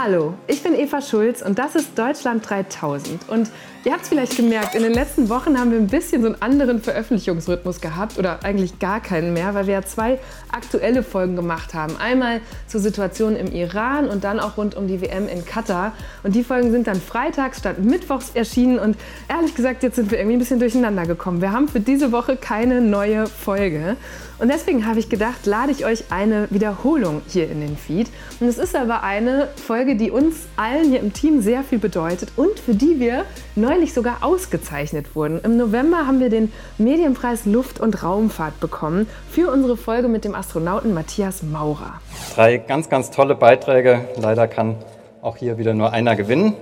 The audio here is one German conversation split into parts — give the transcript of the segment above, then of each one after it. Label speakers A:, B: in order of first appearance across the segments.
A: Hallo, ich bin Eva Schulz und das ist Deutschland 3000. Und ihr habt es vielleicht gemerkt, in den letzten Wochen haben wir ein bisschen so einen anderen Veröffentlichungsrhythmus gehabt oder eigentlich gar keinen mehr, weil wir ja zwei aktuelle Folgen gemacht haben. Einmal zur Situation im Iran und dann auch rund um die WM in Katar. Und die Folgen sind dann freitags statt mittwochs erschienen und ehrlich gesagt, jetzt sind wir irgendwie ein bisschen durcheinander gekommen. Wir haben für diese Woche keine neue Folge. Und deswegen habe ich gedacht, lade ich euch eine Wiederholung hier in den Feed. Und es ist aber eine Folge, die uns allen hier im Team sehr viel bedeutet und für die wir neulich sogar ausgezeichnet wurden. Im November haben wir den Medienpreis Luft- und Raumfahrt bekommen für unsere Folge mit dem Astronauten Matthias Maurer.
B: Drei ganz, ganz tolle Beiträge. Leider kann auch hier wieder nur einer gewinnen.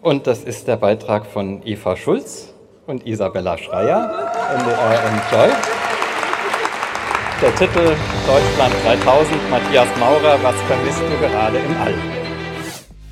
B: Und das ist der Beitrag von Eva Schulz und Isabella Schreier, NDR Enjoy. Der Titel Deutschland 3000, Matthias Maurer, was vermisst du gerade im All?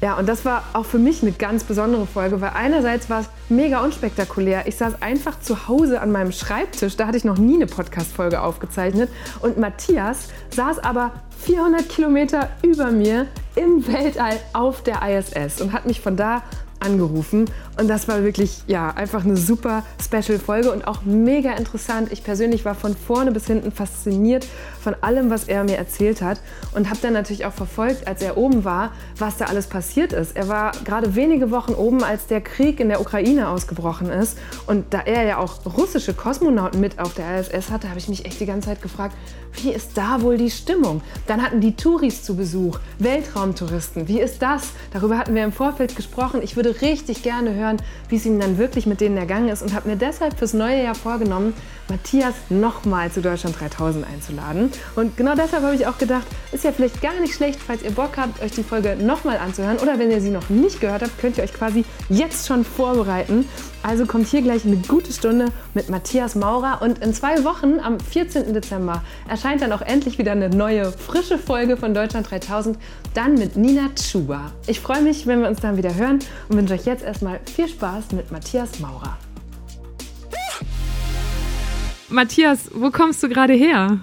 A: Ja, und das war auch für mich eine ganz besondere Folge, weil einerseits war es mega unspektakulär. Ich saß einfach zu Hause an meinem Schreibtisch, da hatte ich noch nie eine Podcast-Folge aufgezeichnet. Und Matthias saß aber 400 Kilometer über mir im Weltall auf der ISS und hat mich von da angerufen. Und das war wirklich, ja, einfach eine super Special-Folge und auch mega interessant. Ich persönlich war von vorne bis hinten fasziniert von allem, was er mir erzählt hat und habe dann natürlich auch verfolgt, als er oben war, was da alles passiert ist. Er war gerade wenige Wochen oben, als der Krieg in der Ukraine ausgebrochen ist. Und da er ja auch russische Kosmonauten mit auf der ISS hatte, habe ich mich echt die ganze Zeit gefragt, wie ist da wohl die Stimmung? Dann hatten die Touris zu Besuch, Weltraumtouristen. Wie ist das? Darüber hatten wir im Vorfeld gesprochen. Ich würde richtig gerne hören, wie es ihm dann wirklich mit denen ergangen ist und habe mir deshalb fürs neue Jahr vorgenommen, Matthias nochmal zu Deutschland 3000 einzuladen. Und genau deshalb habe ich auch gedacht, ist ja vielleicht gar nicht schlecht, falls ihr Bock habt, euch die Folge nochmal anzuhören. Oder wenn ihr sie noch nicht gehört habt, könnt ihr euch quasi jetzt schon vorbereiten. Also kommt hier gleich eine gute Stunde mit Matthias Maurer. Und in zwei Wochen, am 14. Dezember, erscheint dann auch endlich wieder eine neue, frische Folge von Deutschland 3000. Dann mit Nina Tschuba. Ich freue mich, wenn wir uns dann wieder hören und wünsche euch jetzt erstmal viel Spaß mit Matthias Maurer. Matthias, wo kommst du gerade her?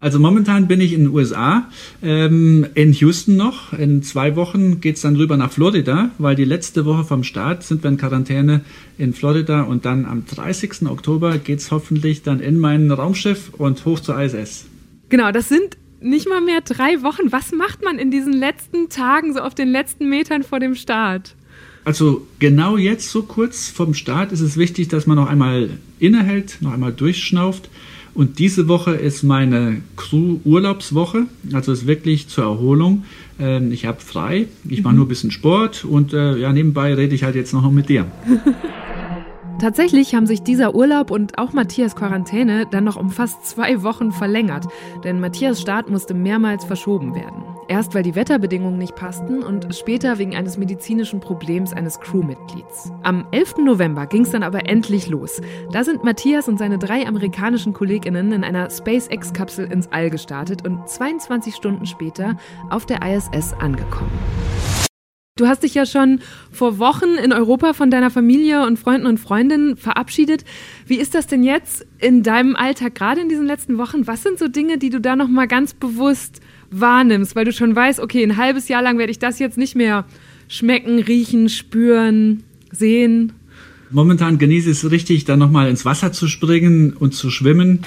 C: Also momentan bin ich in den USA, ähm, in Houston noch. In zwei Wochen geht's dann rüber nach Florida, weil die letzte Woche vom Start sind wir in Quarantäne in Florida und dann am 30. Oktober geht's hoffentlich dann in mein Raumschiff und hoch zur ISS.
A: Genau, das sind nicht mal mehr drei Wochen. Was macht man in diesen letzten Tagen, so auf den letzten Metern vor dem Start?
C: Also genau jetzt, so kurz vom Start, ist es wichtig, dass man noch einmal innehält, noch einmal durchschnauft und diese Woche ist meine Crew-Urlaubswoche, also ist wirklich zur Erholung. Ähm, ich habe frei, ich mache mhm. nur ein bisschen Sport und äh, ja, nebenbei rede ich halt jetzt noch mit dir.
A: Tatsächlich haben sich dieser Urlaub und auch Matthias Quarantäne dann noch um fast zwei Wochen verlängert, denn Matthias Start musste mehrmals verschoben werden. Erst weil die Wetterbedingungen nicht passten und später wegen eines medizinischen Problems eines Crewmitglieds. Am 11. November ging es dann aber endlich los. Da sind Matthias und seine drei amerikanischen Kolleginnen in einer SpaceX-Kapsel ins All gestartet und 22 Stunden später auf der ISS angekommen. Du hast dich ja schon vor Wochen in Europa von deiner Familie und Freunden und Freundinnen verabschiedet. Wie ist das denn jetzt in deinem Alltag, gerade in diesen letzten Wochen? Was sind so Dinge, die du da noch mal ganz bewusst wahrnimmst, weil du schon weißt, okay, ein halbes Jahr lang werde ich das jetzt nicht mehr schmecken, riechen, spüren, sehen.
C: Momentan genieße ich es richtig, da nochmal ins Wasser zu springen und zu schwimmen.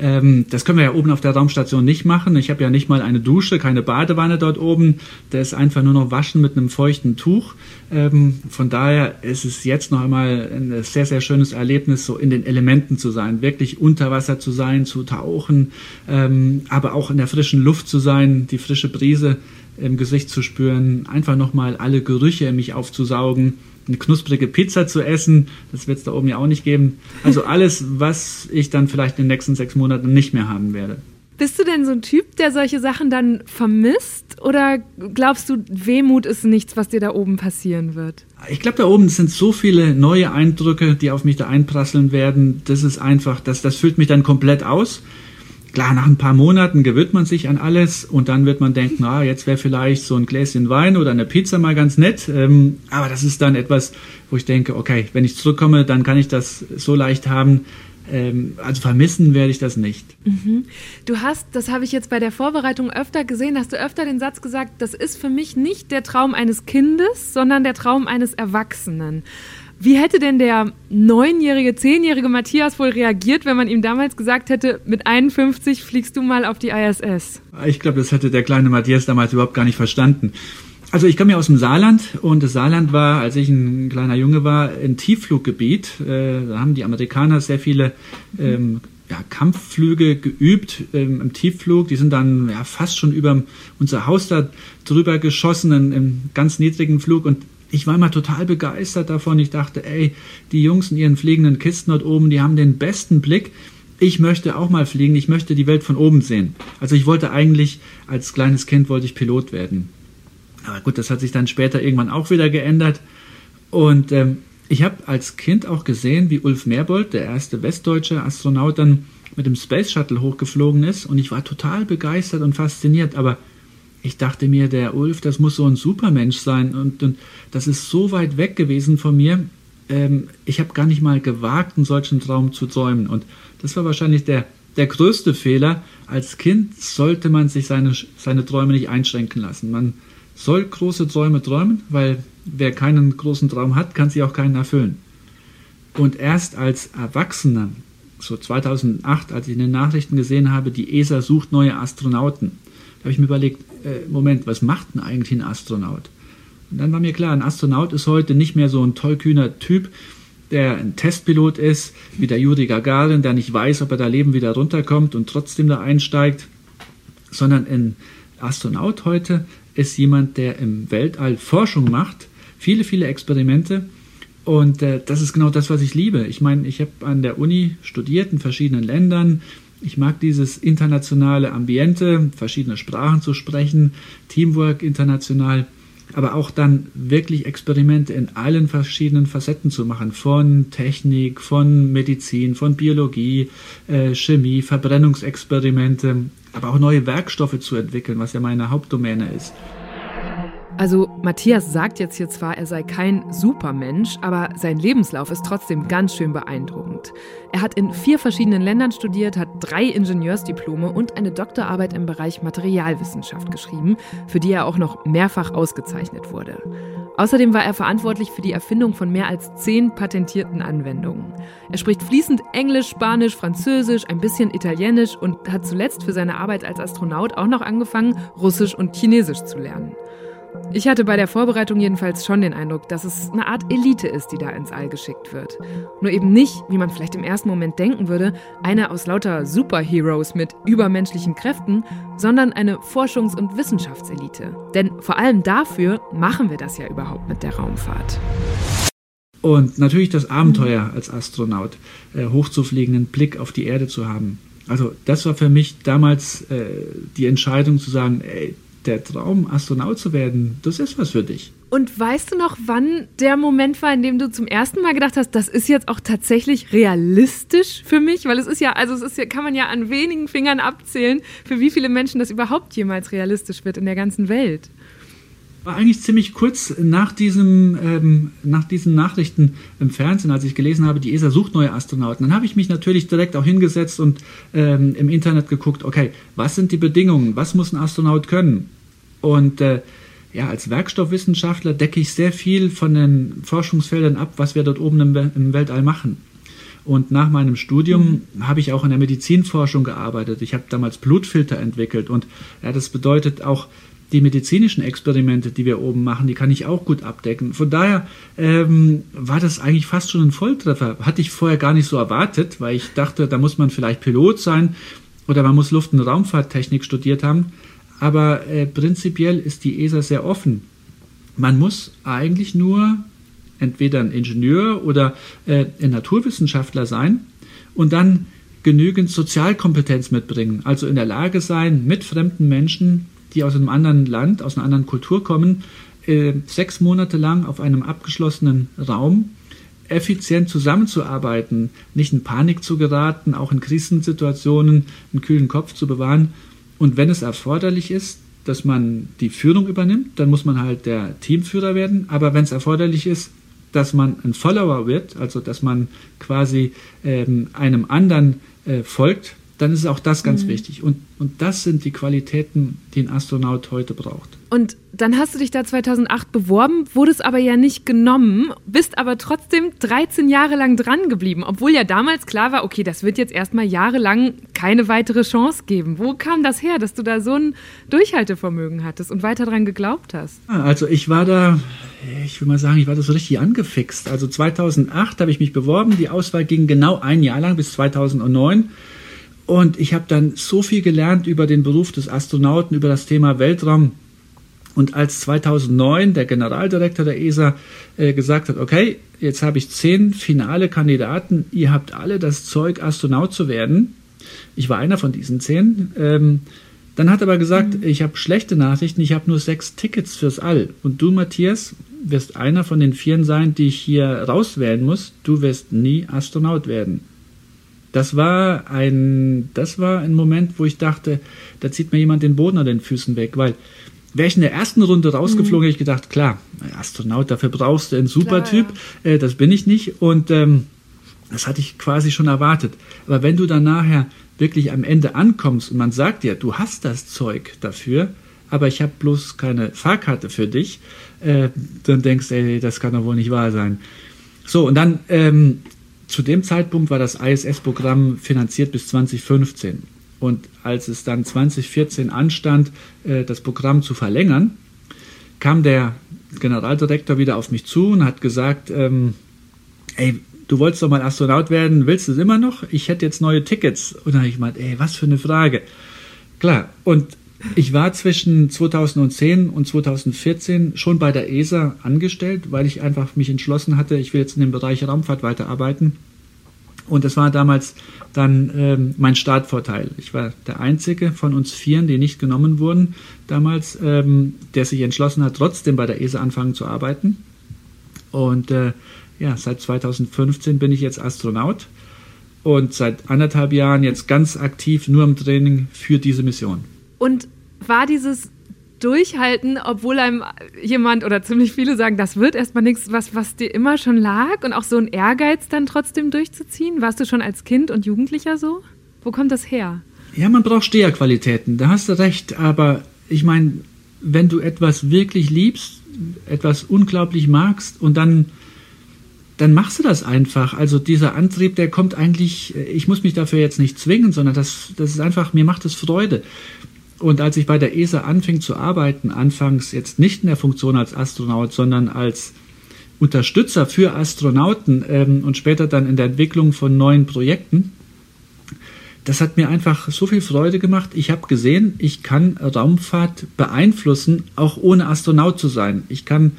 C: Ähm, das können wir ja oben auf der Raumstation nicht machen. Ich habe ja nicht mal eine Dusche, keine Badewanne dort oben. Da ist einfach nur noch Waschen mit einem feuchten Tuch. Ähm, von daher ist es jetzt noch einmal ein sehr, sehr schönes Erlebnis, so in den Elementen zu sein, wirklich unter Wasser zu sein, zu tauchen, ähm, aber auch in der frischen Luft zu sein, die frische Brise im Gesicht zu spüren, einfach nochmal alle Gerüche in mich aufzusaugen eine knusprige Pizza zu essen. Das wird es da oben ja auch nicht geben. Also alles, was ich dann vielleicht in den nächsten sechs Monaten nicht mehr haben werde.
A: Bist du denn so ein Typ, der solche Sachen dann vermisst? Oder glaubst du, Wehmut ist nichts, was dir da oben passieren wird?
C: Ich glaube, da oben sind so viele neue Eindrücke, die auf mich da einprasseln werden. Das ist einfach, das, das füllt mich dann komplett aus. Klar, nach ein paar Monaten gewöhnt man sich an alles und dann wird man denken, na, jetzt wäre vielleicht so ein Gläschen Wein oder eine Pizza mal ganz nett. Ähm, aber das ist dann etwas, wo ich denke, okay, wenn ich zurückkomme, dann kann ich das so leicht haben. ähm, also vermissen werde ich das nicht.
A: Mhm. Du hast, das habe ich jetzt bei der Vorbereitung öfter gesehen, hast du öfter den Satz gesagt, das ist für mich nicht der Traum eines Kindes, sondern der Traum eines Erwachsenen. Wie hätte denn der neunjährige, zehnjährige Matthias wohl reagiert, wenn man ihm damals gesagt hätte, mit 51 fliegst du mal auf die ISS?
C: Ich glaube, das hätte der kleine Matthias damals überhaupt gar nicht verstanden. Also ich komme ja aus dem Saarland und das Saarland war, als ich ein kleiner Junge war, ein Tieffluggebiet. Äh, da haben die Amerikaner sehr viele ähm, ja, Kampfflüge geübt ähm, im Tiefflug. Die sind dann ja, fast schon über unser Haus da drüber geschossen, in, im ganz niedrigen Flug. Und ich war immer total begeistert davon. Ich dachte, ey, die Jungs in ihren fliegenden Kisten dort oben, die haben den besten Blick. Ich möchte auch mal fliegen. Ich möchte die Welt von oben sehen. Also ich wollte eigentlich, als kleines Kind wollte ich Pilot werden. Aber gut, das hat sich dann später irgendwann auch wieder geändert. Und ähm, ich habe als Kind auch gesehen, wie Ulf Merbold, der erste westdeutsche Astronaut, dann mit dem Space Shuttle hochgeflogen ist. Und ich war total begeistert und fasziniert. Aber ich dachte mir, der Ulf, das muss so ein Supermensch sein. Und, und das ist so weit weg gewesen von mir. Ähm, ich habe gar nicht mal gewagt, einen solchen Traum zu träumen. Und das war wahrscheinlich der, der größte Fehler. Als Kind sollte man sich seine, seine Träume nicht einschränken lassen. Man soll große Träume träumen, weil wer keinen großen Traum hat, kann sich auch keinen erfüllen. Und erst als Erwachsener, so 2008, als ich in den Nachrichten gesehen habe, die ESA sucht neue Astronauten, da habe ich mir überlegt, äh, Moment, was macht denn eigentlich ein Astronaut? Und dann war mir klar, ein Astronaut ist heute nicht mehr so ein tollkühner Typ, der ein Testpilot ist, wie der Juri Gagarin, der nicht weiß, ob er da Leben wieder runterkommt und trotzdem da einsteigt, sondern ein Astronaut heute ist jemand, der im Weltall Forschung macht, viele, viele Experimente. Und äh, das ist genau das, was ich liebe. Ich meine, ich habe an der Uni studiert in verschiedenen Ländern. Ich mag dieses internationale Ambiente, verschiedene Sprachen zu sprechen, Teamwork international, aber auch dann wirklich Experimente in allen verschiedenen Facetten zu machen, von Technik, von Medizin, von Biologie, äh, Chemie, Verbrennungsexperimente, aber auch neue Werkstoffe zu entwickeln, was ja meine Hauptdomäne ist.
A: Also Matthias sagt jetzt hier zwar, er sei kein Supermensch, aber sein Lebenslauf ist trotzdem ganz schön beeindruckend. Er hat in vier verschiedenen Ländern studiert, hat drei Ingenieursdiplome und eine Doktorarbeit im Bereich Materialwissenschaft geschrieben, für die er auch noch mehrfach ausgezeichnet wurde. Außerdem war er verantwortlich für die Erfindung von mehr als zehn patentierten Anwendungen. Er spricht fließend Englisch, Spanisch, Französisch, ein bisschen Italienisch und hat zuletzt für seine Arbeit als Astronaut auch noch angefangen, Russisch und Chinesisch zu lernen. Ich hatte bei der Vorbereitung jedenfalls schon den Eindruck, dass es eine Art Elite ist, die da ins All geschickt wird. Nur eben nicht, wie man vielleicht im ersten Moment denken würde, eine aus lauter Superheroes mit übermenschlichen Kräften, sondern eine Forschungs- und Wissenschaftselite. Denn vor allem dafür machen wir das ja überhaupt mit der Raumfahrt.
C: Und natürlich das Abenteuer als Astronaut, äh, hochzufliegen, einen Blick auf die Erde zu haben. Also das war für mich damals äh, die Entscheidung zu sagen, ey, der Traum, Astronaut zu werden, das ist was für dich.
A: Und weißt du noch, wann der Moment war, in dem du zum ersten Mal gedacht hast, das ist jetzt auch tatsächlich realistisch für mich? Weil es ist ja, also es ist ja, kann man ja an wenigen Fingern abzählen, für wie viele Menschen das überhaupt jemals realistisch wird in der ganzen Welt.
C: War eigentlich ziemlich kurz nach, diesem, ähm, nach diesen Nachrichten im Fernsehen, als ich gelesen habe, die ESA sucht neue Astronauten. Dann habe ich mich natürlich direkt auch hingesetzt und ähm, im Internet geguckt, okay, was sind die Bedingungen? Was muss ein Astronaut können? Und äh, ja, als Werkstoffwissenschaftler decke ich sehr viel von den Forschungsfeldern ab, was wir dort oben im, im Weltall machen. Und nach meinem Studium mhm. habe ich auch in der Medizinforschung gearbeitet. Ich habe damals Blutfilter entwickelt und ja, das bedeutet auch die medizinischen Experimente, die wir oben machen, die kann ich auch gut abdecken. Von daher ähm, war das eigentlich fast schon ein Volltreffer. Hatte ich vorher gar nicht so erwartet, weil ich dachte, da muss man vielleicht Pilot sein oder man muss Luft- und Raumfahrttechnik studiert haben. Aber äh, prinzipiell ist die ESA sehr offen. Man muss eigentlich nur entweder ein Ingenieur oder äh, ein Naturwissenschaftler sein und dann genügend Sozialkompetenz mitbringen. Also in der Lage sein, mit fremden Menschen, die aus einem anderen Land, aus einer anderen Kultur kommen, äh, sechs Monate lang auf einem abgeschlossenen Raum effizient zusammenzuarbeiten, nicht in Panik zu geraten, auch in Krisensituationen einen kühlen Kopf zu bewahren und wenn es erforderlich ist, dass man die Führung übernimmt, dann muss man halt der Teamführer werden. Aber wenn es erforderlich ist, dass man ein Follower wird, also dass man quasi ähm, einem anderen äh, folgt, dann ist auch das ganz mhm. wichtig. Und, und das sind die Qualitäten, die ein Astronaut heute braucht.
A: Und dann hast du dich da 2008 beworben, wurdest aber ja nicht genommen, bist aber trotzdem 13 Jahre lang dran geblieben, obwohl ja damals klar war, okay, das wird jetzt erstmal jahrelang keine weitere Chance geben. Wo kam das her, dass du da so ein Durchhaltevermögen hattest und weiter dran geglaubt hast?
C: Also ich war da, ich will mal sagen, ich war da so richtig angefixt. Also 2008 habe ich mich beworben, die Auswahl ging genau ein Jahr lang bis 2009. Und ich habe dann so viel gelernt über den Beruf des Astronauten, über das Thema Weltraum. Und als 2009 der Generaldirektor der ESA äh, gesagt hat, okay, jetzt habe ich zehn finale Kandidaten, ihr habt alle das Zeug, Astronaut zu werden. Ich war einer von diesen zehn. Ähm, dann hat er aber gesagt, mhm. ich habe schlechte Nachrichten, ich habe nur sechs Tickets fürs All. Und du, Matthias, wirst einer von den vieren sein, die ich hier rauswählen muss. Du wirst nie Astronaut werden das war ein, das war ein Moment, wo ich dachte, da zieht mir jemand den Boden an den Füßen weg, weil wäre ich in der ersten Runde rausgeflogen, mhm. hätte ich gedacht, klar, Astronaut, dafür brauchst du einen Supertyp, ja. äh, das bin ich nicht und ähm, das hatte ich quasi schon erwartet. Aber wenn du dann nachher wirklich am Ende ankommst und man sagt dir, du hast das Zeug dafür, aber ich habe bloß keine Fahrkarte für dich, äh, dann denkst du, ey, das kann doch wohl nicht wahr sein. So, und dann ähm, zu dem Zeitpunkt war das ISS-Programm finanziert bis 2015. Und als es dann 2014 anstand, äh, das Programm zu verlängern, kam der Generaldirektor wieder auf mich zu und hat gesagt, ähm, ey, du wolltest doch mal Astronaut werden, willst du es immer noch? Ich hätte jetzt neue Tickets. Und dann habe ich gemeint, ey, was für eine Frage. Klar, und ich war zwischen 2010 und 2014 schon bei der ESA angestellt, weil ich einfach mich entschlossen hatte, ich will jetzt in dem Bereich Raumfahrt weiterarbeiten. Und das war damals dann ähm, mein Startvorteil. Ich war der Einzige von uns Vieren, die nicht genommen wurden damals, ähm, der sich entschlossen hat, trotzdem bei der ESA anfangen zu arbeiten. Und äh, ja, seit 2015 bin ich jetzt Astronaut und seit anderthalb Jahren jetzt ganz aktiv nur im Training für diese Mission.
A: Und war dieses Durchhalten, obwohl einem jemand oder ziemlich viele sagen, das wird erstmal nichts, was, was dir immer schon lag und auch so ein Ehrgeiz dann trotzdem durchzuziehen? Warst du schon als Kind und Jugendlicher so? Wo kommt das her?
C: Ja, man braucht Steherqualitäten, da hast du recht, aber ich meine, wenn du etwas wirklich liebst, etwas unglaublich magst und dann dann machst du das einfach. Also dieser Antrieb, der kommt eigentlich, ich muss mich dafür jetzt nicht zwingen, sondern das, das ist einfach, mir macht es Freude. Und als ich bei der ESA anfing zu arbeiten, anfangs jetzt nicht in der Funktion als Astronaut, sondern als Unterstützer für Astronauten ähm, und später dann in der Entwicklung von neuen Projekten, das hat mir einfach so viel Freude gemacht. Ich habe gesehen, ich kann Raumfahrt beeinflussen, auch ohne Astronaut zu sein. Ich kann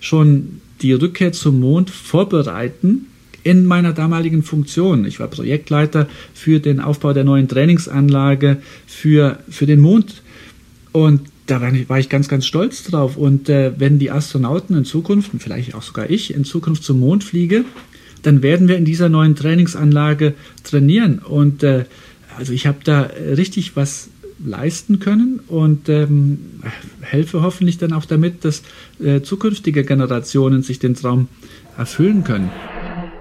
C: schon die Rückkehr zum Mond vorbereiten in meiner damaligen Funktion. Ich war Projektleiter für den Aufbau der neuen Trainingsanlage für, für den Mond. Und da war ich, ganz, ganz stolz drauf. Und äh, wenn die Astronauten in Zukunft, und vielleicht auch sogar ich, in Zukunft zum Mond fliege, dann werden wir in dieser neuen Trainingsanlage trainieren. Und äh, also ich habe da richtig was leisten können und ähm, helfe hoffentlich dann auch damit, dass äh, zukünftige Generationen sich den Traum erfüllen können.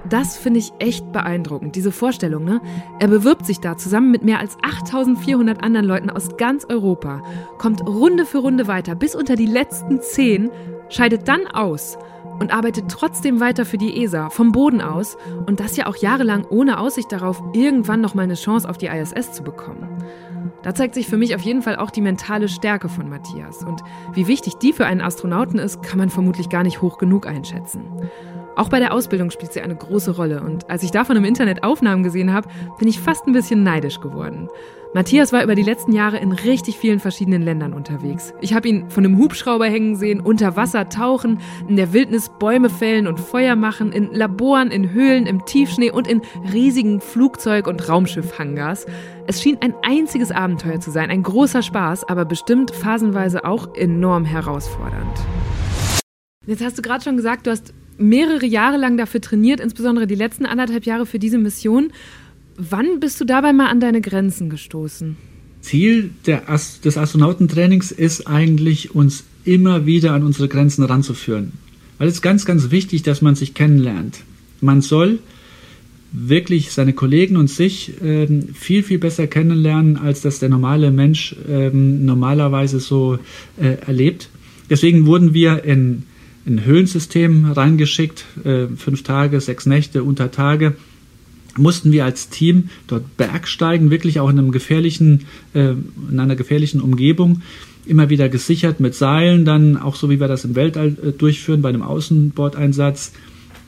A: Das finde ich echt beeindruckend, diese Vorstellung. Ne? Er bewirbt sich da zusammen mit mehr als 8400 anderen Leuten aus ganz Europa, kommt Runde für Runde weiter bis unter die letzten zehn, scheidet dann aus und arbeitet trotzdem weiter für die ESA vom Boden aus und das ja auch jahrelang ohne Aussicht darauf, irgendwann noch mal eine Chance auf die ISS zu bekommen. Da zeigt sich für mich auf jeden Fall auch die mentale Stärke von Matthias und wie wichtig die für einen Astronauten ist, kann man vermutlich gar nicht hoch genug einschätzen. Auch bei der Ausbildung spielt sie eine große Rolle und als ich davon im Internet Aufnahmen gesehen habe, bin ich fast ein bisschen neidisch geworden. Matthias war über die letzten Jahre in richtig vielen verschiedenen Ländern unterwegs. Ich habe ihn von einem Hubschrauber hängen sehen, unter Wasser tauchen, in der Wildnis Bäume fällen und Feuer machen, in Laboren, in Höhlen, im Tiefschnee und in riesigen Flugzeug- und Raumschiff-Hangars. Es schien ein einziges Abenteuer zu sein, ein großer Spaß, aber bestimmt phasenweise auch enorm herausfordernd. Jetzt hast du gerade schon gesagt, du hast mehrere Jahre lang dafür trainiert, insbesondere die letzten anderthalb Jahre für diese Mission. Wann bist du dabei mal an deine Grenzen gestoßen?
C: Ziel Ast des Astronautentrainings ist eigentlich, uns immer wieder an unsere Grenzen ranzuführen. Weil es ist ganz, ganz wichtig, dass man sich kennenlernt. Man soll wirklich seine Kollegen und sich ähm, viel, viel besser kennenlernen, als das der normale Mensch ähm, normalerweise so äh, erlebt. Deswegen wurden wir in ein Höhlensystem reingeschickt, äh, fünf Tage, sechs Nächte, unter Tage mussten wir als Team dort bergsteigen, wirklich auch in einem gefährlichen, äh, in einer gefährlichen Umgebung, immer wieder gesichert mit Seilen, dann auch so wie wir das im Weltall äh, durchführen bei einem Außenbordeinsatz.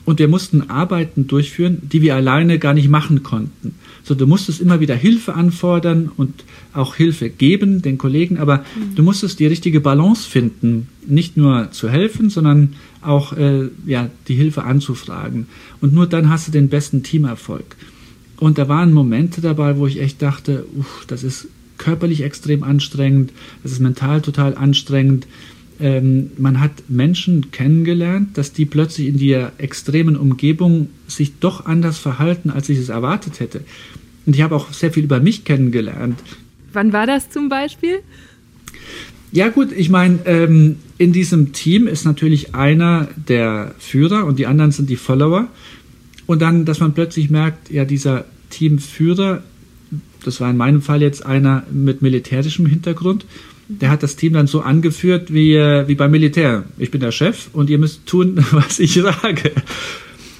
C: Und wir mussten Arbeiten durchführen, die wir alleine gar nicht machen konnten. So, du musstest immer wieder Hilfe anfordern und auch Hilfe geben den Kollegen, aber mhm. du musstest die richtige Balance finden, nicht nur zu helfen, sondern auch äh, ja, die Hilfe anzufragen. Und nur dann hast du den besten Teamerfolg. Und da waren Momente dabei, wo ich echt dachte, uff, das ist körperlich extrem anstrengend, das ist mental total anstrengend ähm, man hat Menschen kennengelernt, dass die plötzlich in der extremen Umgebung sich doch anders verhalten, als ich es erwartet hätte. Und ich habe auch sehr viel über mich kennengelernt.
A: Wann war das zum Beispiel?
C: Ja gut, ich meine, ähm, in diesem Team ist natürlich einer der Führer und die anderen sind die Follower. Und dann, dass man plötzlich merkt, ja, dieser Teamführer, das war in meinem Fall jetzt einer mit militärischem Hintergrund, der hat das Team dann so angeführt wie, äh, wie beim Militär. Ich bin der Chef und ihr müsst tun, was ich sage.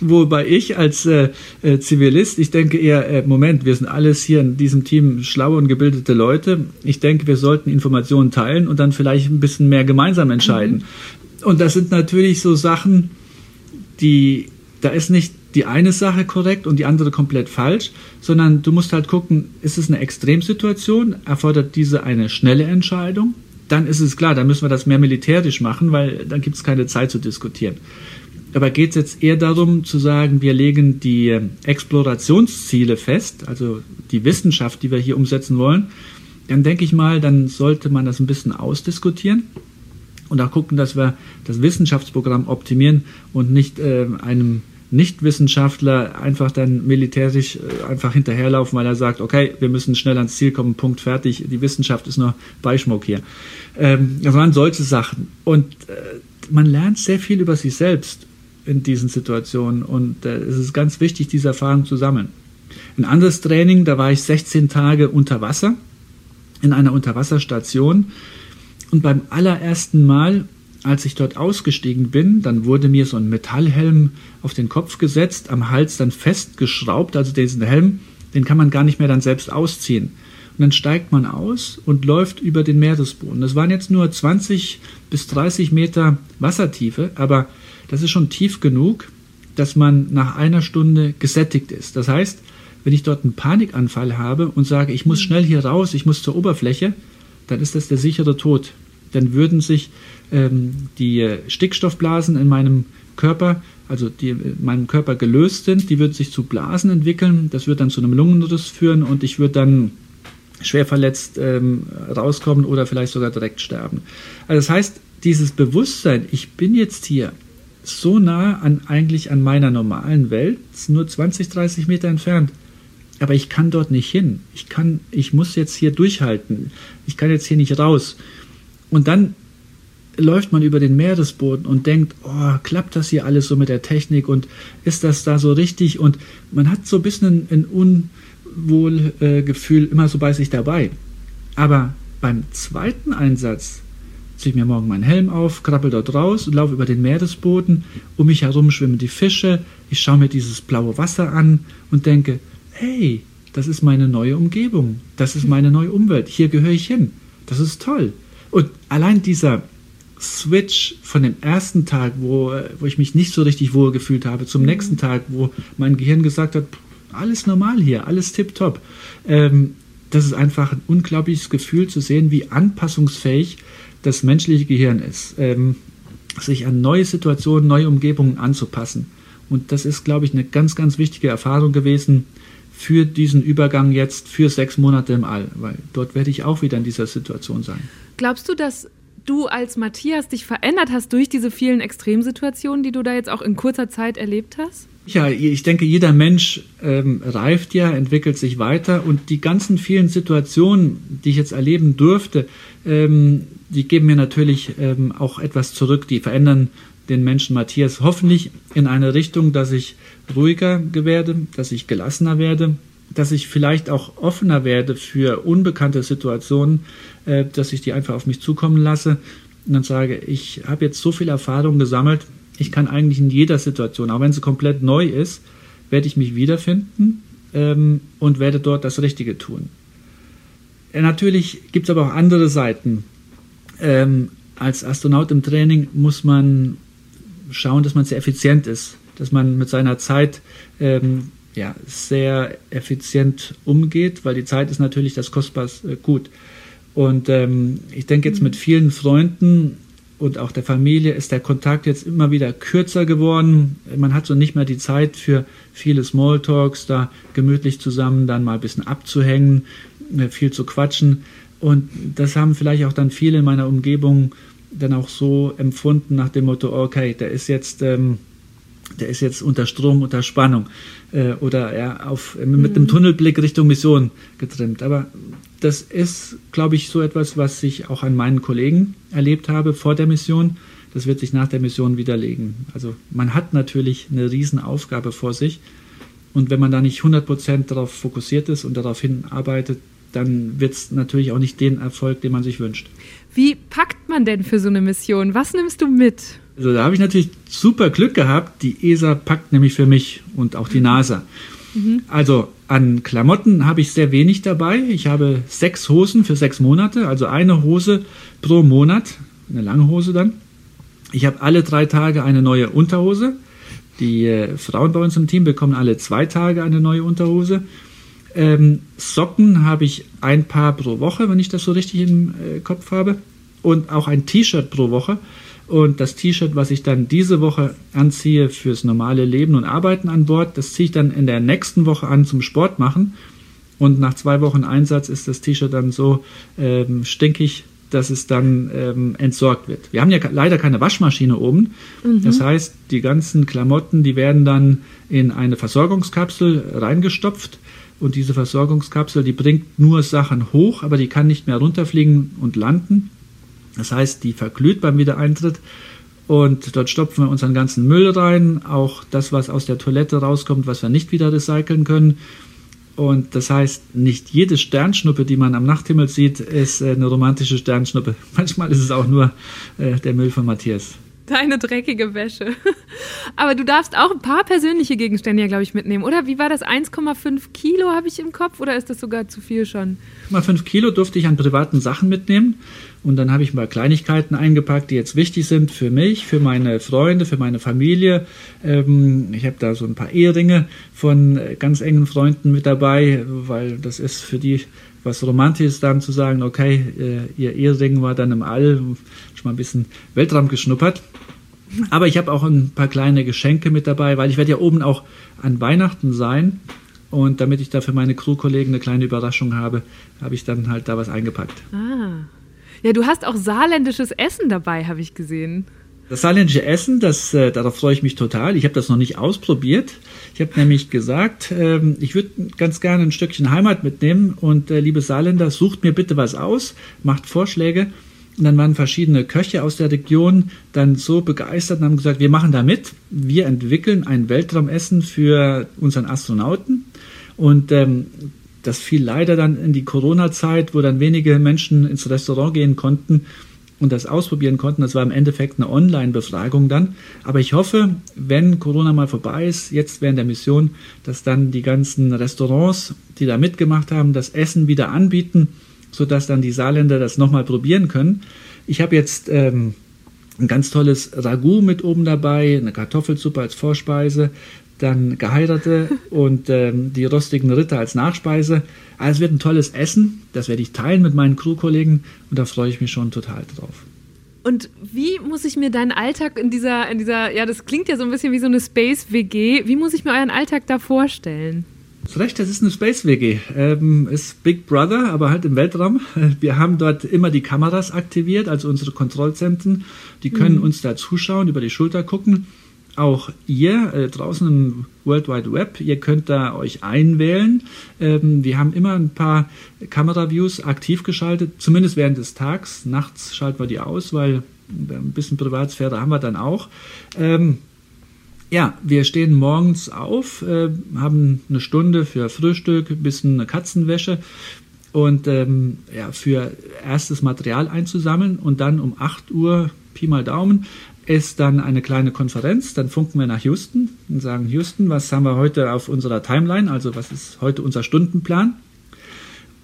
C: Wobei ich als äh, äh, Zivilist, ich denke eher, äh, Moment, wir sind alles hier in diesem Team schlaue und gebildete Leute. Ich denke, wir sollten Informationen teilen und dann vielleicht ein bisschen mehr gemeinsam entscheiden. Mhm. Und das sind natürlich so Sachen, die, da ist nicht die eine Sache korrekt und die andere komplett falsch, sondern du musst halt gucken, ist es eine Extremsituation, erfordert diese eine schnelle Entscheidung, dann ist es klar, dann müssen wir das mehr militärisch machen, weil dann gibt es keine Zeit zu diskutieren. Aber geht es jetzt eher darum zu sagen, wir legen die Explorationsziele fest, also die Wissenschaft, die wir hier umsetzen wollen, dann denke ich mal, dann sollte man das ein bisschen ausdiskutieren und auch gucken, dass wir das Wissenschaftsprogramm optimieren und nicht äh, einem Nichtwissenschaftler einfach dann militärisch äh, einfach hinterherlaufen, weil er sagt, okay, wir müssen schnell ans Ziel kommen, Punkt, fertig, die Wissenschaft ist nur Beischmuck hier. Ähm, das waren solche Sachen. Und äh, man lernt sehr viel über sich selbst in diesen Situationen und äh, es ist ganz wichtig, diese Erfahrung zu sammeln. Ein anderes Training, da war ich 16 Tage unter Wasser in einer Unterwasserstation und beim allerersten Mal als ich dort ausgestiegen bin, dann wurde mir so ein Metallhelm auf den Kopf gesetzt, am Hals dann festgeschraubt, also diesen Helm, den kann man gar nicht mehr dann selbst ausziehen. Und dann steigt man aus und läuft über den Meeresboden. Das waren jetzt nur 20 bis 30 Meter Wassertiefe, aber das ist schon tief genug, dass man nach einer Stunde gesättigt ist. Das heißt, wenn ich dort einen Panikanfall habe und sage, ich muss schnell hier raus, ich muss zur Oberfläche, dann ist das der sichere Tod. Dann würden sich ähm, die Stickstoffblasen in meinem Körper, also die in meinem Körper gelöst sind, die würden sich zu Blasen entwickeln. Das wird dann zu einem Lungenriss führen und ich würde dann schwer verletzt ähm, rauskommen oder vielleicht sogar direkt sterben. Also das heißt, dieses Bewusstsein, ich bin jetzt hier so nah an eigentlich an meiner normalen Welt, nur 20, 30 Meter entfernt. Aber ich kann dort nicht hin. Ich kann, ich muss jetzt hier durchhalten. Ich kann jetzt hier nicht raus. Und dann läuft man über den Meeresboden und denkt, oh, klappt das hier alles so mit der Technik und ist das da so richtig? Und man hat so ein bisschen ein, Unwohlgefühl immer so bei sich dabei. Aber beim zweiten Einsatz ziehe ich mir morgen meinen Helm auf, krabbel dort raus und laufe über den Meeresboden. Um mich herum schwimmen die Fische. Ich schaue mir dieses blaue Wasser an und denke, hey, das ist meine neue Umgebung. Das ist meine neue Umwelt. Hier gehöre ich hin. Das ist toll. Und allein dieser Switch von dem ersten Tag, wo, wo ich mich nicht so richtig wohl gefühlt habe, zum mhm. nächsten Tag, wo mein Gehirn gesagt hat, alles normal hier, alles tipptopp. Ähm, das ist einfach ein unglaubliches Gefühl zu sehen, wie anpassungsfähig das menschliche Gehirn ist, ähm, sich an neue Situationen, neue Umgebungen anzupassen. Und das ist, glaube ich, eine ganz, ganz wichtige Erfahrung gewesen für diesen Übergang jetzt für sechs Monate im All, weil dort werde ich auch wieder in dieser Situation sein.
A: Glaubst du, dass du als Matthias dich verändert hast durch diese vielen Extremsituationen, die du da jetzt auch in kurzer Zeit erlebt hast?
C: Ja, ich denke, jeder Mensch ähm, reift ja, entwickelt sich weiter und die ganzen vielen Situationen, die ich jetzt erleben durfte, ähm, die geben mir natürlich ähm, auch etwas zurück, die verändern den Menschen Matthias hoffentlich in eine Richtung, dass ich ruhiger werde, dass ich gelassener werde, dass ich vielleicht auch offener werde für unbekannte Situationen, äh, dass ich die einfach auf mich zukommen lasse und dann sage, ich habe jetzt so viel Erfahrung gesammelt, ich kann eigentlich in jeder Situation, auch wenn sie komplett neu ist, werde ich mich wiederfinden ähm, und werde dort das Richtige tun. Äh, natürlich gibt es aber auch andere Seiten. Ähm, als Astronaut im Training muss man schauen, dass man sehr effizient ist, dass man mit seiner Zeit ähm, ja, sehr effizient umgeht, weil die Zeit ist natürlich das kostbarste Gut. Und ähm, ich denke jetzt mit vielen Freunden und auch der Familie ist der Kontakt jetzt immer wieder kürzer geworden. Man hat so nicht mehr die Zeit für viele Smalltalks, da gemütlich zusammen dann mal ein bisschen abzuhängen, äh, viel zu quatschen. Und das haben vielleicht auch dann viele in meiner Umgebung dann auch so empfunden nach dem Motto, okay, der ist jetzt, ähm, der ist jetzt unter Strom, unter Spannung äh, oder ja, auf, mit dem mhm. Tunnelblick Richtung Mission getrimmt. Aber das ist, glaube ich, so etwas, was ich auch an meinen Kollegen erlebt habe vor der Mission. Das wird sich nach der Mission widerlegen. Also man hat natürlich eine Riesenaufgabe vor sich. Und wenn man da nicht 100% darauf fokussiert ist und darauf hinarbeitet, dann wird es natürlich auch nicht den Erfolg, den man sich wünscht.
A: Wie packt man denn für so eine Mission? Was nimmst du mit?
C: Also da habe ich natürlich super Glück gehabt. Die ESA packt nämlich für mich und auch die NASA. Mhm. Also an Klamotten habe ich sehr wenig dabei. Ich habe sechs Hosen für sechs Monate, also eine Hose pro Monat, eine lange Hose dann. Ich habe alle drei Tage eine neue Unterhose. Die äh, Frauen bei uns im Team bekommen alle zwei Tage eine neue Unterhose. Ähm, Socken habe ich ein Paar pro Woche, wenn ich das so richtig im äh, Kopf habe. Und auch ein T-Shirt pro Woche. Und das T-Shirt, was ich dann diese Woche anziehe fürs normale Leben und Arbeiten an Bord, das ziehe ich dann in der nächsten Woche an zum Sport machen. Und nach zwei Wochen Einsatz ist das T-Shirt dann so ähm, stinkig, dass es dann ähm, entsorgt wird. Wir haben ja leider keine Waschmaschine oben. Mhm. Das heißt, die ganzen Klamotten, die werden dann in eine Versorgungskapsel reingestopft. Und diese Versorgungskapsel, die bringt nur Sachen hoch, aber die kann nicht mehr runterfliegen und landen. Das heißt, die verglüht beim Wiedereintritt und dort stopfen wir unseren ganzen Müll rein, auch das, was aus der Toilette rauskommt, was wir nicht wieder recyceln können. Und das heißt, nicht jede Sternschnuppe, die man am Nachthimmel sieht, ist äh, eine romantische Sternschnuppe. Manchmal ist es auch nur äh, der Müll von Matthias.
A: Deine dreckige Wäsche. Aber du darfst auch ein paar persönliche Gegenstände ja, glaube ich, mitnehmen, oder? Wie war das? 1,5 Kilo habe ich im Kopf oder ist das sogar zu viel schon?
C: 1,5 Kilo durfte ich an privaten Sachen mitnehmen. Und dann habe ich mal Kleinigkeiten eingepackt, die jetzt wichtig sind für mich, für meine Freunde, für meine Familie. Ähm, ich habe da so ein paar Eheringe von äh, ganz engen Freunden mit dabei, weil das ist für die was Romantisches dann zu sagen, okay, äh, ihr Ehering war dann im All, schon mal ein bisschen Weltraum geschnuppert. Aber ich habe auch ein paar kleine Geschenke mit dabei, weil ich werde ja oben auch an Weihnachten sein. Und damit ich da für meine Crewkollegen eine kleine Überraschung habe, habe ich dann halt da was eingepackt.
A: Ah. Ja, du hast auch saarländisches Essen dabei, habe ich gesehen.
C: Das saarländische Essen, das, äh, darauf freue ich mich total. Ich habe das noch nicht ausprobiert. Ich habe nämlich gesagt, ähm, ich würde ganz gerne ein Stückchen Heimat mitnehmen und äh, liebe Saarländer, sucht mir bitte was aus, macht Vorschläge. Und dann waren verschiedene Köche aus der Region dann so begeistert und haben gesagt, wir machen da mit. Wir entwickeln ein Weltraumessen für unseren Astronauten. Und ähm, das fiel leider dann in die Corona-Zeit, wo dann wenige Menschen ins Restaurant gehen konnten und das ausprobieren konnten. Das war im Endeffekt eine Online-Befragung dann. Aber ich hoffe, wenn Corona mal vorbei ist, jetzt während der Mission, dass dann die ganzen Restaurants, die da mitgemacht haben, das Essen wieder anbieten, sodass dann die Saarländer das nochmal probieren können. Ich habe jetzt ähm, ein ganz tolles Ragout mit oben dabei, eine Kartoffelsuppe als Vorspeise, dann Geheiratete und ähm, die rostigen Ritter als Nachspeise. Also es wird ein tolles Essen, das werde ich teilen mit meinen Crewkollegen und da freue ich mich schon total drauf.
A: Und wie muss ich mir deinen Alltag in dieser, in dieser, ja, das klingt ja so ein bisschen wie so eine Space-WG, wie muss ich mir euren Alltag da vorstellen?
C: Recht, das ist eine Space WG. Ähm, ist Big Brother, aber halt im Weltraum. Wir haben dort immer die Kameras aktiviert, also unsere Kontrollzentren. Die können mhm. uns da zuschauen, über die Schulter gucken. Auch ihr äh, draußen im World Wide Web, ihr könnt da euch einwählen. Ähm, wir haben immer ein paar Kameraviews aktiv geschaltet, zumindest während des Tags. Nachts schalten wir die aus, weil ein bisschen Privatsphäre haben wir dann auch. Ähm, ja, wir stehen morgens auf, äh, haben eine Stunde für Frühstück, ein bisschen Katzenwäsche und ähm, ja, für erstes Material einzusammeln und dann um 8 Uhr, Pi mal Daumen, ist dann eine kleine Konferenz. Dann funken wir nach Houston und sagen, Houston, was haben wir heute auf unserer Timeline? Also was ist heute unser Stundenplan?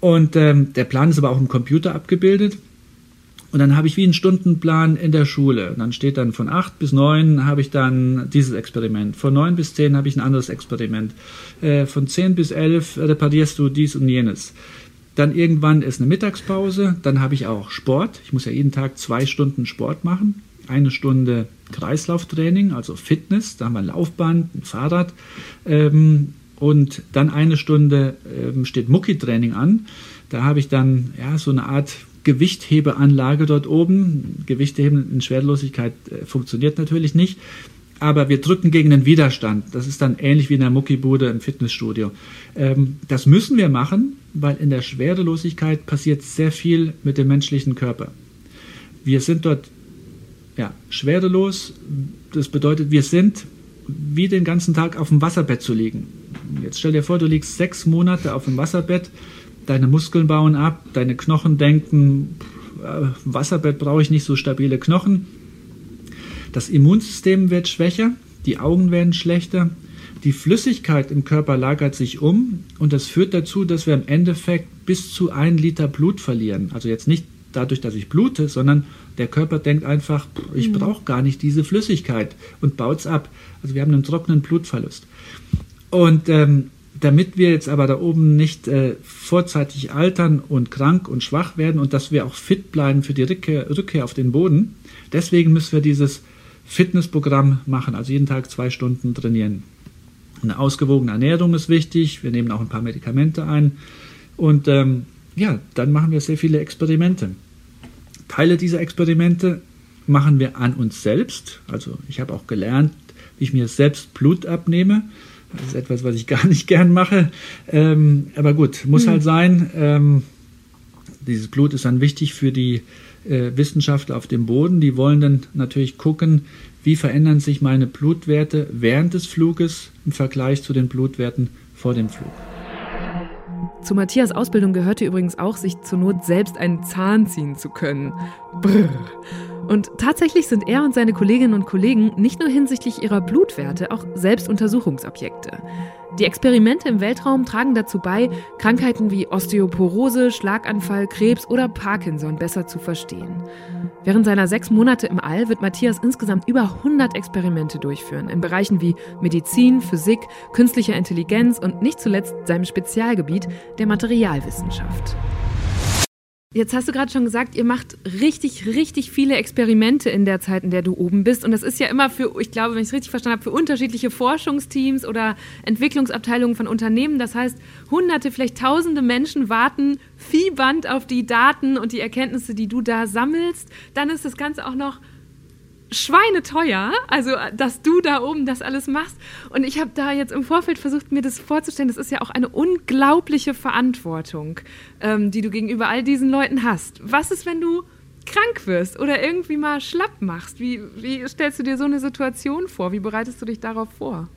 C: Und ähm, der Plan ist aber auch im Computer abgebildet. Und dann habe ich wie einen Stundenplan in der Schule. Und dann steht dann von 8 bis 9 habe ich dann dieses Experiment. Von 9 bis 10 habe ich ein anderes Experiment. Äh, von 10 bis 11 reparierst du dies und jenes. Dann irgendwann ist eine Mittagspause. Dann habe ich auch Sport. Ich muss ja jeden Tag zwei Stunden Sport machen. Eine Stunde Kreislauftraining, also Fitness. Da haben wir ein Laufband, ein Fahrrad. Ähm, und dann eine Stunde ähm, steht Mucki-Training an. Da habe ich dann ja so eine Art Gewichthebeanlage dort oben. Gewichtheben in Schwerlosigkeit äh, funktioniert natürlich nicht. Aber wir drücken gegen den Widerstand. Das ist dann ähnlich wie in der Muckibude im Fitnessstudio. Ähm, das müssen wir machen, weil in der Schwerelosigkeit passiert sehr viel mit dem menschlichen Körper. Wir sind dort ja, schwerelos. Das bedeutet, wir sind wie den ganzen Tag auf dem Wasserbett zu liegen. Jetzt stell dir vor, du liegst sechs Monate auf dem Wasserbett deine Muskeln bauen ab, deine Knochen denken, äh, Wasserbett brauche ich nicht so stabile Knochen. Das Immunsystem wird schwächer, die Augen werden schlechter, die Flüssigkeit im Körper lagert sich um und das führt dazu, dass wir im Endeffekt bis zu ein Liter Blut verlieren. Also jetzt nicht dadurch, dass ich blute, sondern der Körper denkt einfach, ich mhm. brauche gar nicht diese Flüssigkeit und baut es ab. Also wir haben einen trockenen Blutverlust. Und ähm, damit wir jetzt aber da oben nicht äh, vorzeitig altern und krank und schwach werden und dass wir auch fit bleiben für die Rückkehr, Rückkehr auf den Boden, deswegen müssen wir dieses Fitnessprogramm machen, also jeden Tag zwei Stunden trainieren. Eine ausgewogene Ernährung ist wichtig, wir nehmen auch ein paar Medikamente ein und ähm, ja, dann machen wir sehr viele Experimente. Teile dieser Experimente machen wir an uns selbst. Also ich habe auch gelernt, wie ich mir selbst Blut abnehme. Das ist etwas, was ich gar nicht gern mache. Ähm, aber gut, muss mhm. halt sein. Ähm, dieses Blut ist dann wichtig für die äh, Wissenschaftler auf dem Boden. Die wollen dann natürlich gucken, wie verändern sich meine Blutwerte während des Fluges im Vergleich zu den Blutwerten vor dem Flug.
A: Zu Matthias Ausbildung gehörte übrigens auch, sich zur Not selbst einen Zahn ziehen zu können. Brrr. Und tatsächlich sind er und seine Kolleginnen und Kollegen nicht nur hinsichtlich ihrer Blutwerte auch selbst Untersuchungsobjekte. Die Experimente im Weltraum tragen dazu bei, Krankheiten wie Osteoporose, Schlaganfall, Krebs oder Parkinson besser zu verstehen. Während seiner sechs Monate im All wird Matthias insgesamt über 100 Experimente durchführen, in Bereichen wie Medizin, Physik, künstlicher Intelligenz und nicht zuletzt seinem Spezialgebiet der Materialwissenschaft. Jetzt hast du gerade schon gesagt, ihr macht richtig, richtig viele Experimente in der Zeit, in der du oben bist. Und das ist ja immer für, ich glaube, wenn ich es richtig verstanden habe, für unterschiedliche Forschungsteams oder Entwicklungsabteilungen von Unternehmen. Das heißt, hunderte, vielleicht tausende Menschen warten fiebernd auf die Daten und die Erkenntnisse, die du da sammelst. Dann ist das Ganze auch noch schweineteuer, also dass du da oben das alles machst. Und ich habe da jetzt im Vorfeld versucht, mir das vorzustellen. Das ist ja auch eine unglaubliche Verantwortung, ähm, die du gegenüber all diesen Leuten hast. Was ist, wenn du krank wirst oder irgendwie mal schlapp machst? Wie, wie stellst du dir so eine Situation vor? Wie bereitest du dich darauf vor?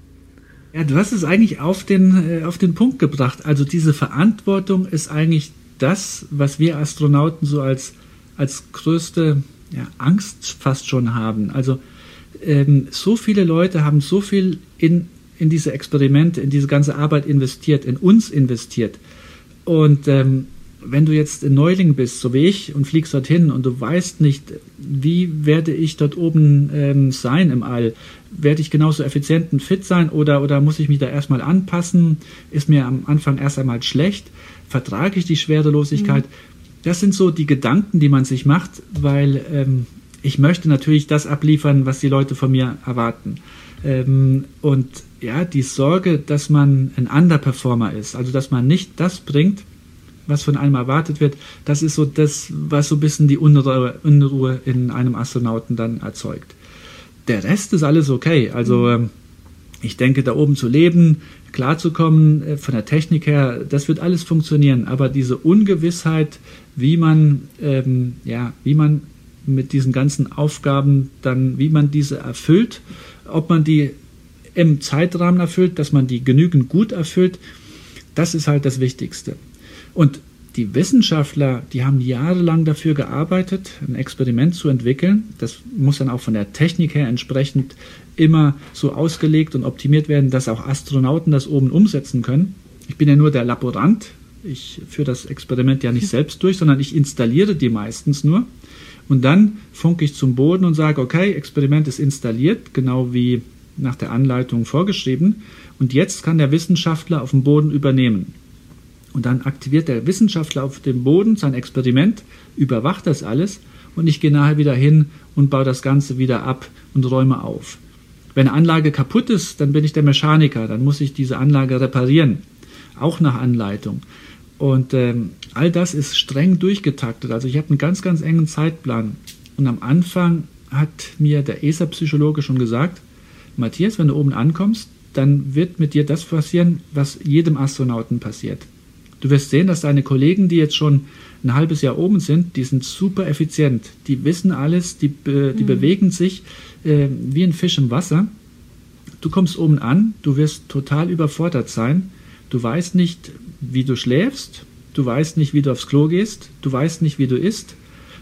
C: Ja, du hast es eigentlich auf den, äh, auf den Punkt gebracht. Also diese Verantwortung ist eigentlich das, was wir Astronauten so als, als größte ja, Angst fast schon haben. Also ähm, so viele Leute haben so viel in, in diese Experimente, in diese ganze Arbeit investiert, in uns investiert. Und ähm, wenn du jetzt ein Neuling bist, so wie ich, und fliegst dorthin und du weißt nicht, wie werde ich dort oben ähm, sein im All? Werde ich genauso effizient und fit sein oder, oder muss ich mich da erstmal anpassen? Ist mir am Anfang erst einmal schlecht? Vertrage ich die Schwerelosigkeit? Mhm. Das sind so die Gedanken, die man sich macht, weil ähm, ich möchte natürlich das abliefern, was die Leute von mir erwarten. Ähm, und ja, die Sorge, dass man ein Underperformer ist, also dass man nicht das bringt, was von einem erwartet wird, das ist so das, was so ein bisschen die Unruhe, Unruhe in einem Astronauten dann erzeugt. Der Rest ist alles okay. Also ähm, ich denke, da oben zu leben, klarzukommen, äh, von der Technik her, das wird alles funktionieren. Aber diese Ungewissheit, wie man, ähm, ja, wie man mit diesen ganzen Aufgaben dann, wie man diese erfüllt, ob man die im Zeitrahmen erfüllt, dass man die genügend gut erfüllt, das ist halt das Wichtigste. Und die Wissenschaftler, die haben jahrelang dafür gearbeitet, ein Experiment zu entwickeln. Das muss dann auch von der Technik her entsprechend immer so ausgelegt und optimiert werden, dass auch Astronauten das oben umsetzen können. Ich bin ja nur der Laborant. Ich führe das Experiment ja nicht selbst durch, sondern ich installiere die meistens nur. Und dann funke ich zum Boden und sage, okay, Experiment ist installiert, genau wie nach der Anleitung vorgeschrieben. Und jetzt kann der Wissenschaftler auf dem Boden übernehmen. Und dann aktiviert der Wissenschaftler auf dem Boden sein Experiment, überwacht das alles und ich gehe nachher wieder hin und baue das Ganze wieder ab und räume auf. Wenn eine Anlage kaputt ist, dann bin ich der Mechaniker, dann muss ich diese Anlage reparieren, auch nach Anleitung. Und ähm, all das ist streng durchgetaktet. Also ich habe einen ganz, ganz engen Zeitplan. Und am Anfang hat mir der ESA-Psychologe schon gesagt, Matthias, wenn du oben ankommst, dann wird mit dir das passieren, was jedem Astronauten passiert. Du wirst sehen, dass deine Kollegen, die jetzt schon ein halbes Jahr oben sind, die sind super effizient. Die wissen alles, die, die mhm. bewegen sich äh, wie ein Fisch im Wasser. Du kommst oben an, du wirst total überfordert sein. Du weißt nicht, wie du schläfst, du weißt nicht, wie du aufs Klo gehst, du weißt nicht, wie du isst,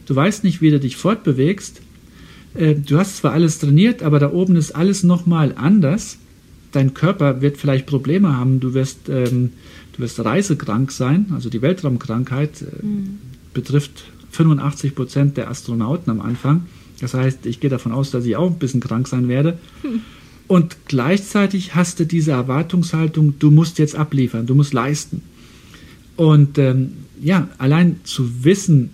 C: du weißt nicht, wie du dich fortbewegst. Äh, du hast zwar alles trainiert, aber da oben ist alles nochmal anders. Dein Körper wird vielleicht Probleme haben, du wirst ähm, du wirst reisekrank sein, also die Weltraumkrankheit äh, mhm. betrifft 85 Prozent der Astronauten am Anfang. Das heißt, ich gehe davon aus, dass ich auch ein bisschen krank sein werde. Mhm. Und gleichzeitig hast du diese Erwartungshaltung, du musst jetzt abliefern, du musst leisten. Und ähm, ja, allein zu wissen,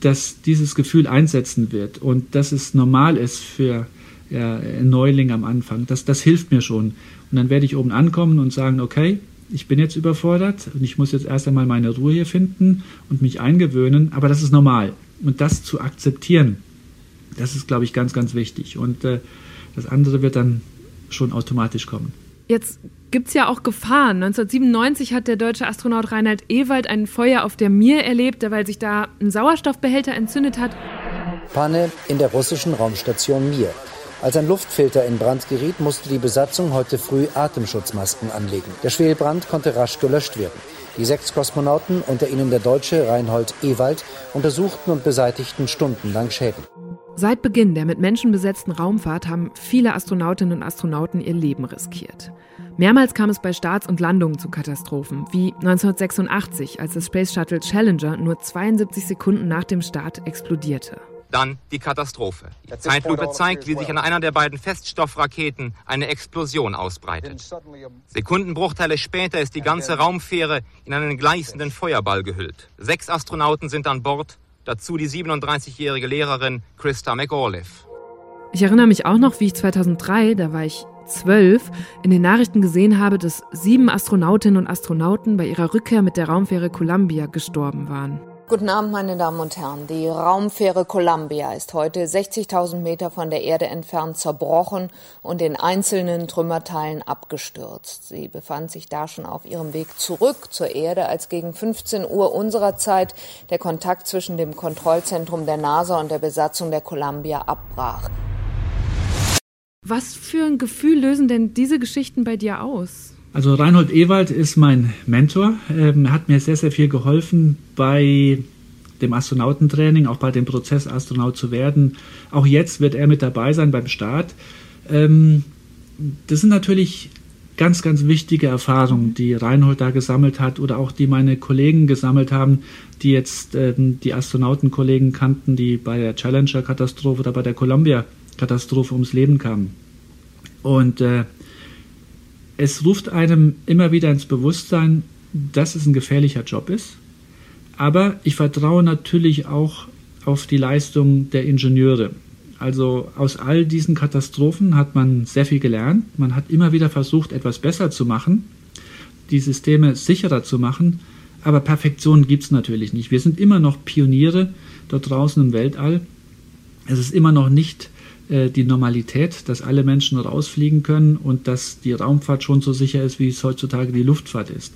C: dass dieses Gefühl einsetzen wird und dass es normal ist für ja, Neuling am Anfang, das, das hilft mir schon. Und dann werde ich oben ankommen und sagen, okay, ich bin jetzt überfordert und ich muss jetzt erst einmal meine Ruhe hier finden und mich eingewöhnen, aber das ist normal. Und das zu akzeptieren, das ist, glaube ich, ganz, ganz wichtig. Und äh, das andere wird dann schon automatisch kommen.
A: Jetzt gibt es ja auch Gefahren. 1997 hat der deutsche Astronaut Reinhard Ewald ein Feuer auf der Mir erlebt, weil sich da ein Sauerstoffbehälter entzündet hat.
D: Panne in der russischen Raumstation Mir. Als ein Luftfilter in Brand geriet, musste die Besatzung heute früh Atemschutzmasken anlegen. Der Schwelbrand konnte rasch gelöscht werden. Die sechs Kosmonauten, unter ihnen der Deutsche Reinhold Ewald, untersuchten und beseitigten stundenlang Schäden.
A: Seit Beginn der mit Menschen besetzten Raumfahrt haben viele Astronautinnen und Astronauten ihr Leben riskiert. Mehrmals kam es bei Starts und Landungen zu Katastrophen, wie 1986, als das Space Shuttle Challenger nur 72 Sekunden nach dem Start explodierte.
E: Dann die Katastrophe. Die Zeitlupe zeigt, wie sich an einer der beiden Feststoffraketen eine Explosion ausbreitet. Sekundenbruchteile später ist die ganze Raumfähre in einen gleißenden Feuerball gehüllt. Sechs Astronauten sind an Bord, dazu die 37-jährige Lehrerin Christa McAuliffe.
A: Ich erinnere mich auch noch, wie ich 2003, da war ich zwölf, in den Nachrichten gesehen habe, dass sieben Astronautinnen und Astronauten bei ihrer Rückkehr mit der Raumfähre Columbia gestorben waren.
F: Guten Abend, meine Damen und Herren. Die Raumfähre Columbia ist heute 60.000 Meter von der Erde entfernt zerbrochen und in einzelnen Trümmerteilen abgestürzt. Sie befand sich da schon auf ihrem Weg zurück zur Erde, als gegen 15 Uhr unserer Zeit der Kontakt zwischen dem Kontrollzentrum der NASA und der Besatzung der Columbia abbrach.
A: Was für ein Gefühl lösen denn diese Geschichten bei dir aus?
C: Also Reinhold Ewald ist mein Mentor. Ähm, er hat mir sehr, sehr viel geholfen bei dem Astronautentraining, auch bei dem Prozess, Astronaut zu werden. Auch jetzt wird er mit dabei sein beim Start. Ähm, das sind natürlich ganz, ganz wichtige Erfahrungen, die Reinhold da gesammelt hat oder auch die meine Kollegen gesammelt haben, die jetzt ähm, die Astronautenkollegen kannten, die bei der Challenger-Katastrophe oder bei der Columbia-Katastrophe ums Leben kamen. Und äh, es ruft einem immer wieder ins Bewusstsein, dass es ein gefährlicher Job ist. Aber ich vertraue natürlich auch auf die Leistung der Ingenieure. Also aus all diesen Katastrophen hat man sehr viel gelernt. Man hat immer wieder versucht, etwas besser zu machen, die Systeme sicherer zu machen. Aber Perfektion gibt es natürlich nicht. Wir sind immer noch Pioniere dort draußen im Weltall. Es ist immer noch nicht die Normalität, dass alle Menschen rausfliegen können und dass die Raumfahrt schon so sicher ist, wie es heutzutage die Luftfahrt ist.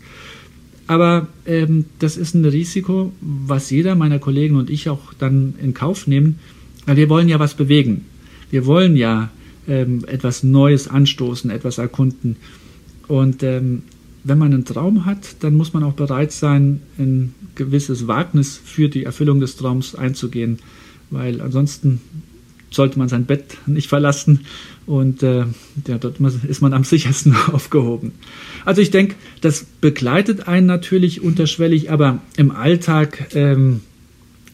C: Aber ähm, das ist ein Risiko, was jeder meiner Kollegen und ich auch dann in Kauf nehmen, weil wir wollen ja was bewegen. Wir wollen ja ähm, etwas Neues anstoßen, etwas erkunden. Und ähm, wenn man einen Traum hat, dann muss man auch bereit sein, ein gewisses Wagnis für die Erfüllung des Traums einzugehen, weil ansonsten sollte man sein Bett nicht verlassen und äh, ja, dort ist man am sichersten aufgehoben. Also ich denke, das begleitet einen natürlich unterschwellig, aber im Alltag, ähm,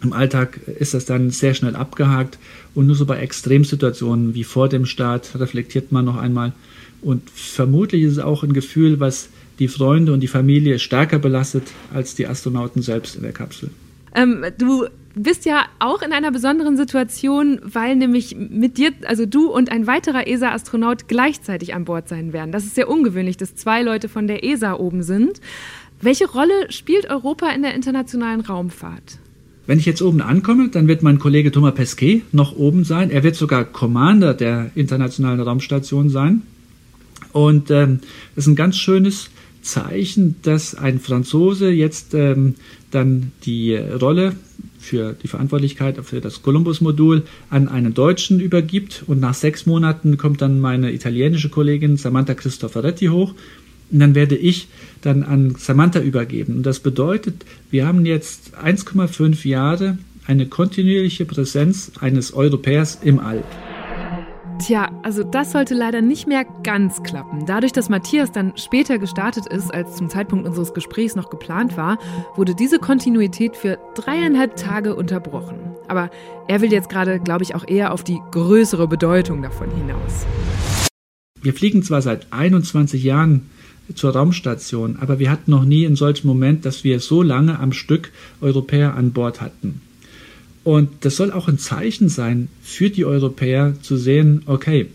C: im Alltag ist das dann sehr schnell abgehakt und nur so bei Extremsituationen wie vor dem Start reflektiert man noch einmal und vermutlich ist es auch ein Gefühl, was die Freunde und die Familie stärker belastet als die Astronauten selbst in der Kapsel.
A: Ähm, du bist ja auch in einer besonderen Situation, weil nämlich mit dir, also du und ein weiterer ESA-Astronaut gleichzeitig an Bord sein werden. Das ist sehr ungewöhnlich, dass zwei Leute von der ESA oben sind. Welche Rolle spielt Europa in der internationalen Raumfahrt?
C: Wenn ich jetzt oben ankomme, dann wird mein Kollege Thomas Pesquet noch oben sein. Er wird sogar Commander der internationalen Raumstation sein. Und ähm, das ist ein ganz schönes Zeichen, dass ein Franzose jetzt ähm, dann die Rolle für die Verantwortlichkeit für das Columbus-Modul an einen Deutschen übergibt. Und nach sechs Monaten kommt dann meine italienische Kollegin Samantha Cristoforetti hoch. Und dann werde ich dann an Samantha übergeben. Und das bedeutet, wir haben jetzt 1,5 Jahre eine kontinuierliche Präsenz eines Europäers im All.
A: Tja, also das sollte leider nicht mehr ganz klappen. Dadurch, dass Matthias dann später gestartet ist, als zum Zeitpunkt unseres Gesprächs noch geplant war, wurde diese Kontinuität für dreieinhalb Tage unterbrochen. Aber er will jetzt gerade, glaube ich, auch eher auf die größere Bedeutung davon hinaus.
C: Wir fliegen zwar seit 21 Jahren zur Raumstation, aber wir hatten noch nie einen solchen Moment, dass wir so lange am Stück Europäer an Bord hatten. Und das soll auch ein Zeichen sein für die Europäer zu sehen, okay,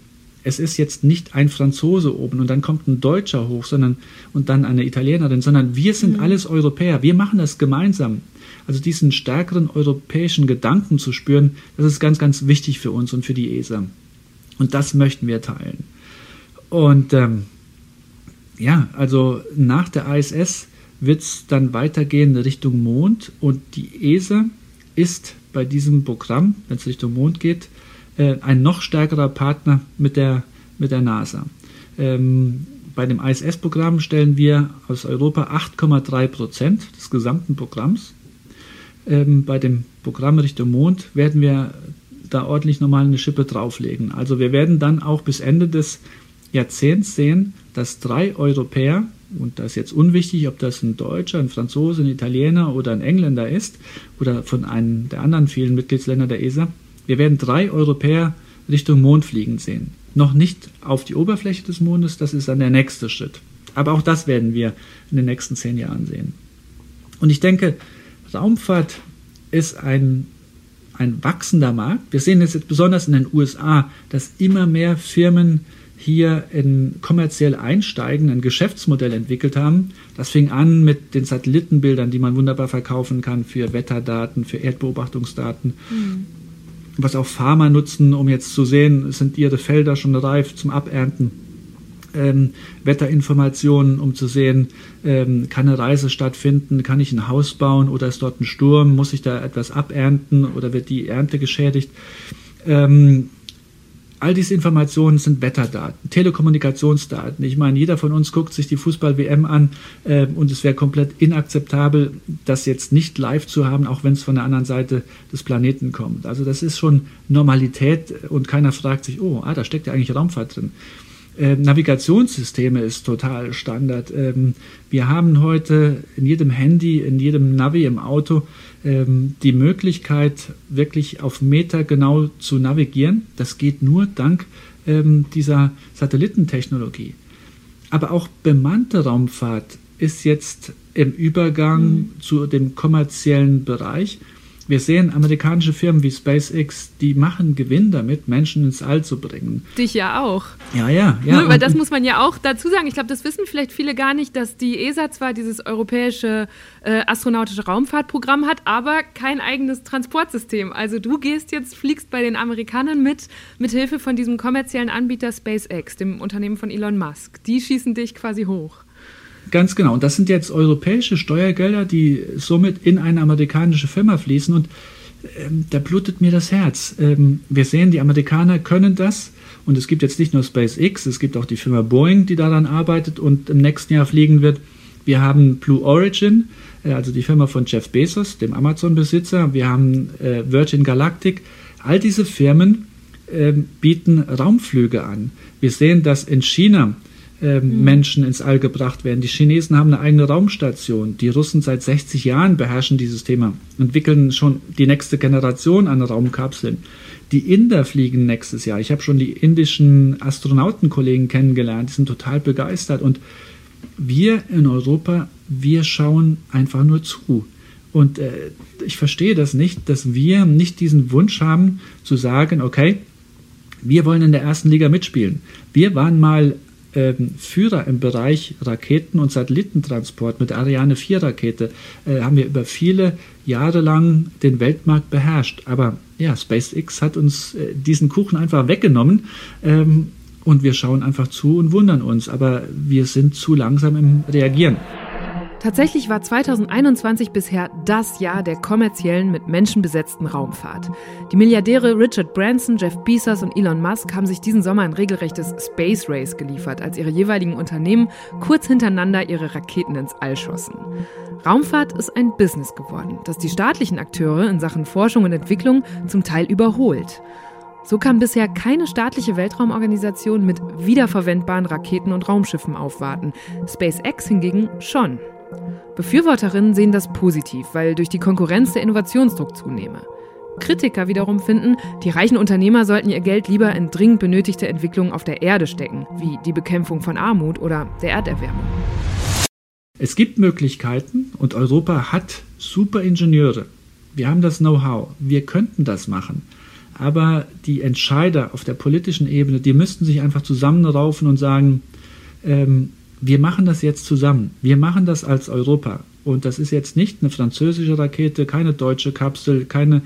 C: es ist jetzt nicht ein Franzose oben und dann kommt ein Deutscher hoch, sondern und dann eine Italienerin, sondern wir sind mhm. alles Europäer. Wir machen das gemeinsam. Also diesen stärkeren europäischen Gedanken zu spüren, das ist ganz, ganz wichtig für uns und für die ESA. Und das möchten wir teilen. Und ähm, ja, also nach der ISS wird es dann weitergehen Richtung Mond und die ESA ist bei diesem Programm, wenn es Richtung Mond geht, äh, ein noch stärkerer Partner mit der, mit der NASA. Ähm, bei dem ISS-Programm stellen wir aus Europa 8,3 Prozent des gesamten Programms. Ähm, bei dem Programm Richtung Mond werden wir da ordentlich nochmal eine Schippe drauflegen. Also wir werden dann auch bis Ende des Jahrzehnts sehen, dass drei Europäer und das ist jetzt unwichtig, ob das ein Deutscher, ein Franzose, ein Italiener oder ein Engländer ist oder von einem der anderen vielen Mitgliedsländer der ESA, wir werden drei Europäer Richtung Mond fliegen sehen. Noch nicht auf die Oberfläche des Mondes, das ist dann der nächste Schritt. Aber auch das werden wir in den nächsten zehn Jahren sehen. Und ich denke, Raumfahrt ist ein, ein wachsender Markt. Wir sehen es jetzt besonders in den USA, dass immer mehr Firmen hier in kommerziell einsteigen, ein Geschäftsmodell entwickelt haben. Das fing an mit den Satellitenbildern, die man wunderbar verkaufen kann für Wetterdaten, für Erdbeobachtungsdaten. Mhm. Was auch Farmer nutzen, um jetzt zu sehen, sind ihre Felder schon reif zum Abernten. Ähm, Wetterinformationen, um zu sehen, ähm, kann eine Reise stattfinden, kann ich ein Haus bauen oder ist dort ein Sturm, muss ich da etwas abernten oder wird die Ernte geschädigt. Ähm, All diese Informationen sind Wetterdaten, Telekommunikationsdaten. Ich meine, jeder von uns guckt sich die Fußball-WM an äh, und es wäre komplett inakzeptabel, das jetzt nicht live zu haben, auch wenn es von der anderen Seite des Planeten kommt. Also das ist schon Normalität und keiner fragt sich, oh, ah, da steckt ja eigentlich Raumfahrt drin. Äh, Navigationssysteme ist total Standard. Ähm, wir haben heute in jedem Handy, in jedem Navi im Auto ähm, die Möglichkeit, wirklich auf Meter genau zu navigieren. Das geht nur dank ähm, dieser Satellitentechnologie. Aber auch bemannte Raumfahrt ist jetzt im Übergang mhm. zu dem kommerziellen Bereich. Wir sehen amerikanische Firmen wie SpaceX, die machen Gewinn damit, Menschen ins All zu bringen.
A: Dich ja auch.
C: Ja, ja, ja.
A: Nur, weil das muss man ja auch dazu sagen. Ich glaube, das wissen vielleicht viele gar nicht, dass die ESA zwar dieses europäische äh, astronautische Raumfahrtprogramm hat, aber kein eigenes Transportsystem. Also du gehst jetzt, fliegst bei den Amerikanern mit, mit Hilfe von diesem kommerziellen Anbieter SpaceX, dem Unternehmen von Elon Musk. Die schießen dich quasi hoch.
C: Ganz genau. Und das sind jetzt europäische Steuergelder, die somit in eine amerikanische Firma fließen. Und ähm, da blutet mir das Herz. Ähm, wir sehen, die Amerikaner können das. Und es gibt jetzt nicht nur SpaceX, es gibt auch die Firma Boeing, die daran arbeitet und im nächsten Jahr fliegen wird. Wir haben Blue Origin, äh, also die Firma von Jeff Bezos, dem Amazon-Besitzer. Wir haben äh, Virgin Galactic. All diese Firmen äh, bieten Raumflüge an. Wir sehen, dass in China ähm, mhm. Menschen ins All gebracht werden. Die Chinesen haben eine eigene Raumstation. Die Russen seit 60 Jahren beherrschen dieses Thema, entwickeln schon die nächste Generation an Raumkapseln. Die Inder fliegen nächstes Jahr. Ich habe schon die indischen Astronautenkollegen kennengelernt, die sind total begeistert. Und wir in Europa, wir schauen einfach nur zu. Und äh, ich verstehe das nicht, dass wir nicht diesen Wunsch haben zu sagen, okay, wir wollen in der ersten Liga mitspielen. Wir waren mal ähm, Führer im Bereich Raketen- und Satellitentransport mit der Ariane 4 Rakete äh, haben wir über viele Jahre lang den Weltmarkt beherrscht. Aber ja, SpaceX hat uns äh, diesen Kuchen einfach weggenommen. Ähm, und wir schauen einfach zu und wundern uns, aber wir sind zu langsam im Reagieren.
A: Tatsächlich war 2021 bisher das Jahr der kommerziellen, mit Menschen besetzten Raumfahrt. Die Milliardäre Richard Branson, Jeff Bezos und Elon Musk haben sich diesen Sommer ein regelrechtes Space Race geliefert, als ihre jeweiligen Unternehmen kurz hintereinander ihre Raketen ins All schossen. Raumfahrt ist ein Business geworden, das die staatlichen Akteure in Sachen Forschung und Entwicklung zum Teil überholt. So kann bisher keine staatliche Weltraumorganisation mit wiederverwendbaren Raketen und Raumschiffen aufwarten. SpaceX hingegen schon. Befürworterinnen sehen das positiv, weil durch die Konkurrenz der Innovationsdruck zunehme. Kritiker wiederum finden, die reichen Unternehmer sollten ihr Geld lieber in dringend benötigte Entwicklungen auf der Erde stecken, wie die Bekämpfung von Armut oder der Erderwärmung.
C: Es gibt Möglichkeiten und Europa hat super Ingenieure. Wir haben das Know-how. Wir könnten das machen. Aber die Entscheider auf der politischen Ebene, die müssten sich einfach zusammenraufen und sagen, ähm, wir machen das jetzt zusammen. Wir machen das als Europa. Und das ist jetzt nicht eine französische Rakete, keine deutsche Kapsel, keine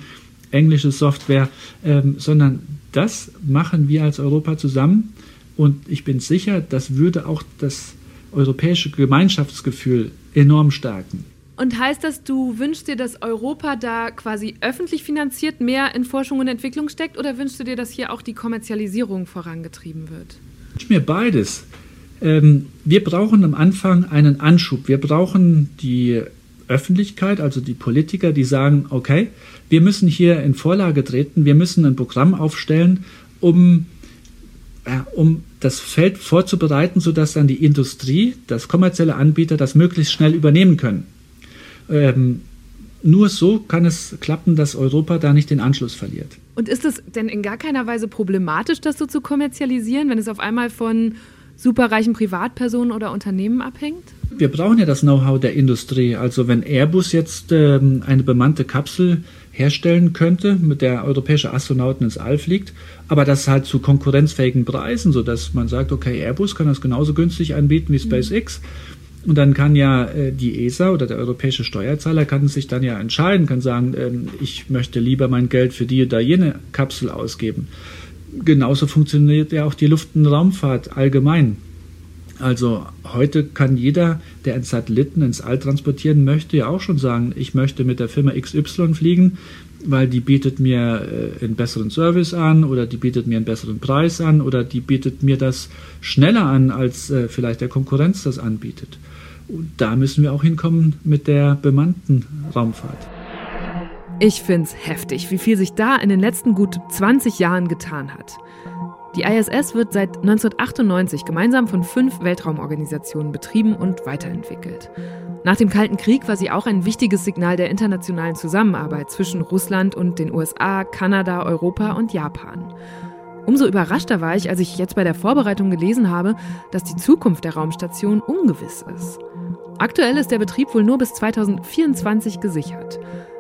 C: englische Software, ähm, sondern das machen wir als Europa zusammen. Und ich bin sicher, das würde auch das europäische Gemeinschaftsgefühl enorm stärken.
A: Und heißt das, du wünschst dir, dass Europa da quasi öffentlich finanziert mehr in Forschung und Entwicklung steckt oder wünschst du dir, dass hier auch die Kommerzialisierung vorangetrieben wird?
C: Ich wünsche mir beides ähm, wir brauchen am Anfang einen Anschub. Wir brauchen die Öffentlichkeit, also die Politiker, die sagen, okay, wir müssen hier in Vorlage treten, wir müssen ein Programm aufstellen, um, äh, um das Feld vorzubereiten, sodass dann die Industrie, das kommerzielle Anbieter das möglichst schnell übernehmen können. Ähm, nur so kann es klappen, dass Europa da nicht den Anschluss verliert.
A: Und ist es denn in gar keiner Weise problematisch, das so zu kommerzialisieren, wenn es auf einmal von superreichen Privatpersonen oder Unternehmen abhängt?
C: Wir brauchen ja das Know-how der Industrie. Also wenn Airbus jetzt ähm, eine bemannte Kapsel herstellen könnte, mit der europäische Astronauten ins All fliegt, aber das halt zu konkurrenzfähigen Preisen, sodass man sagt, okay, Airbus kann das genauso günstig anbieten wie SpaceX. Und dann kann ja äh, die ESA oder der europäische Steuerzahler kann sich dann ja entscheiden, kann sagen, ähm, ich möchte lieber mein Geld für die oder jene Kapsel ausgeben genauso funktioniert ja auch die Luft- und Raumfahrt allgemein. Also heute kann jeder, der einen Satelliten ins All transportieren möchte, ja auch schon sagen, ich möchte mit der Firma XY fliegen, weil die bietet mir äh, einen besseren Service an oder die bietet mir einen besseren Preis an oder die bietet mir das schneller an, als äh, vielleicht der Konkurrenz das anbietet. Und da müssen wir auch hinkommen mit der bemannten Raumfahrt.
A: Ich find's heftig, wie viel sich da in den letzten gut 20 Jahren getan hat. Die ISS wird seit 1998 gemeinsam von fünf Weltraumorganisationen betrieben und weiterentwickelt. Nach dem Kalten Krieg war sie auch ein wichtiges Signal der internationalen Zusammenarbeit zwischen Russland und den USA, Kanada, Europa und Japan. Umso überraschter war ich, als ich jetzt bei der Vorbereitung gelesen habe, dass die Zukunft der Raumstation ungewiss ist. Aktuell ist der Betrieb wohl nur bis 2024 gesichert.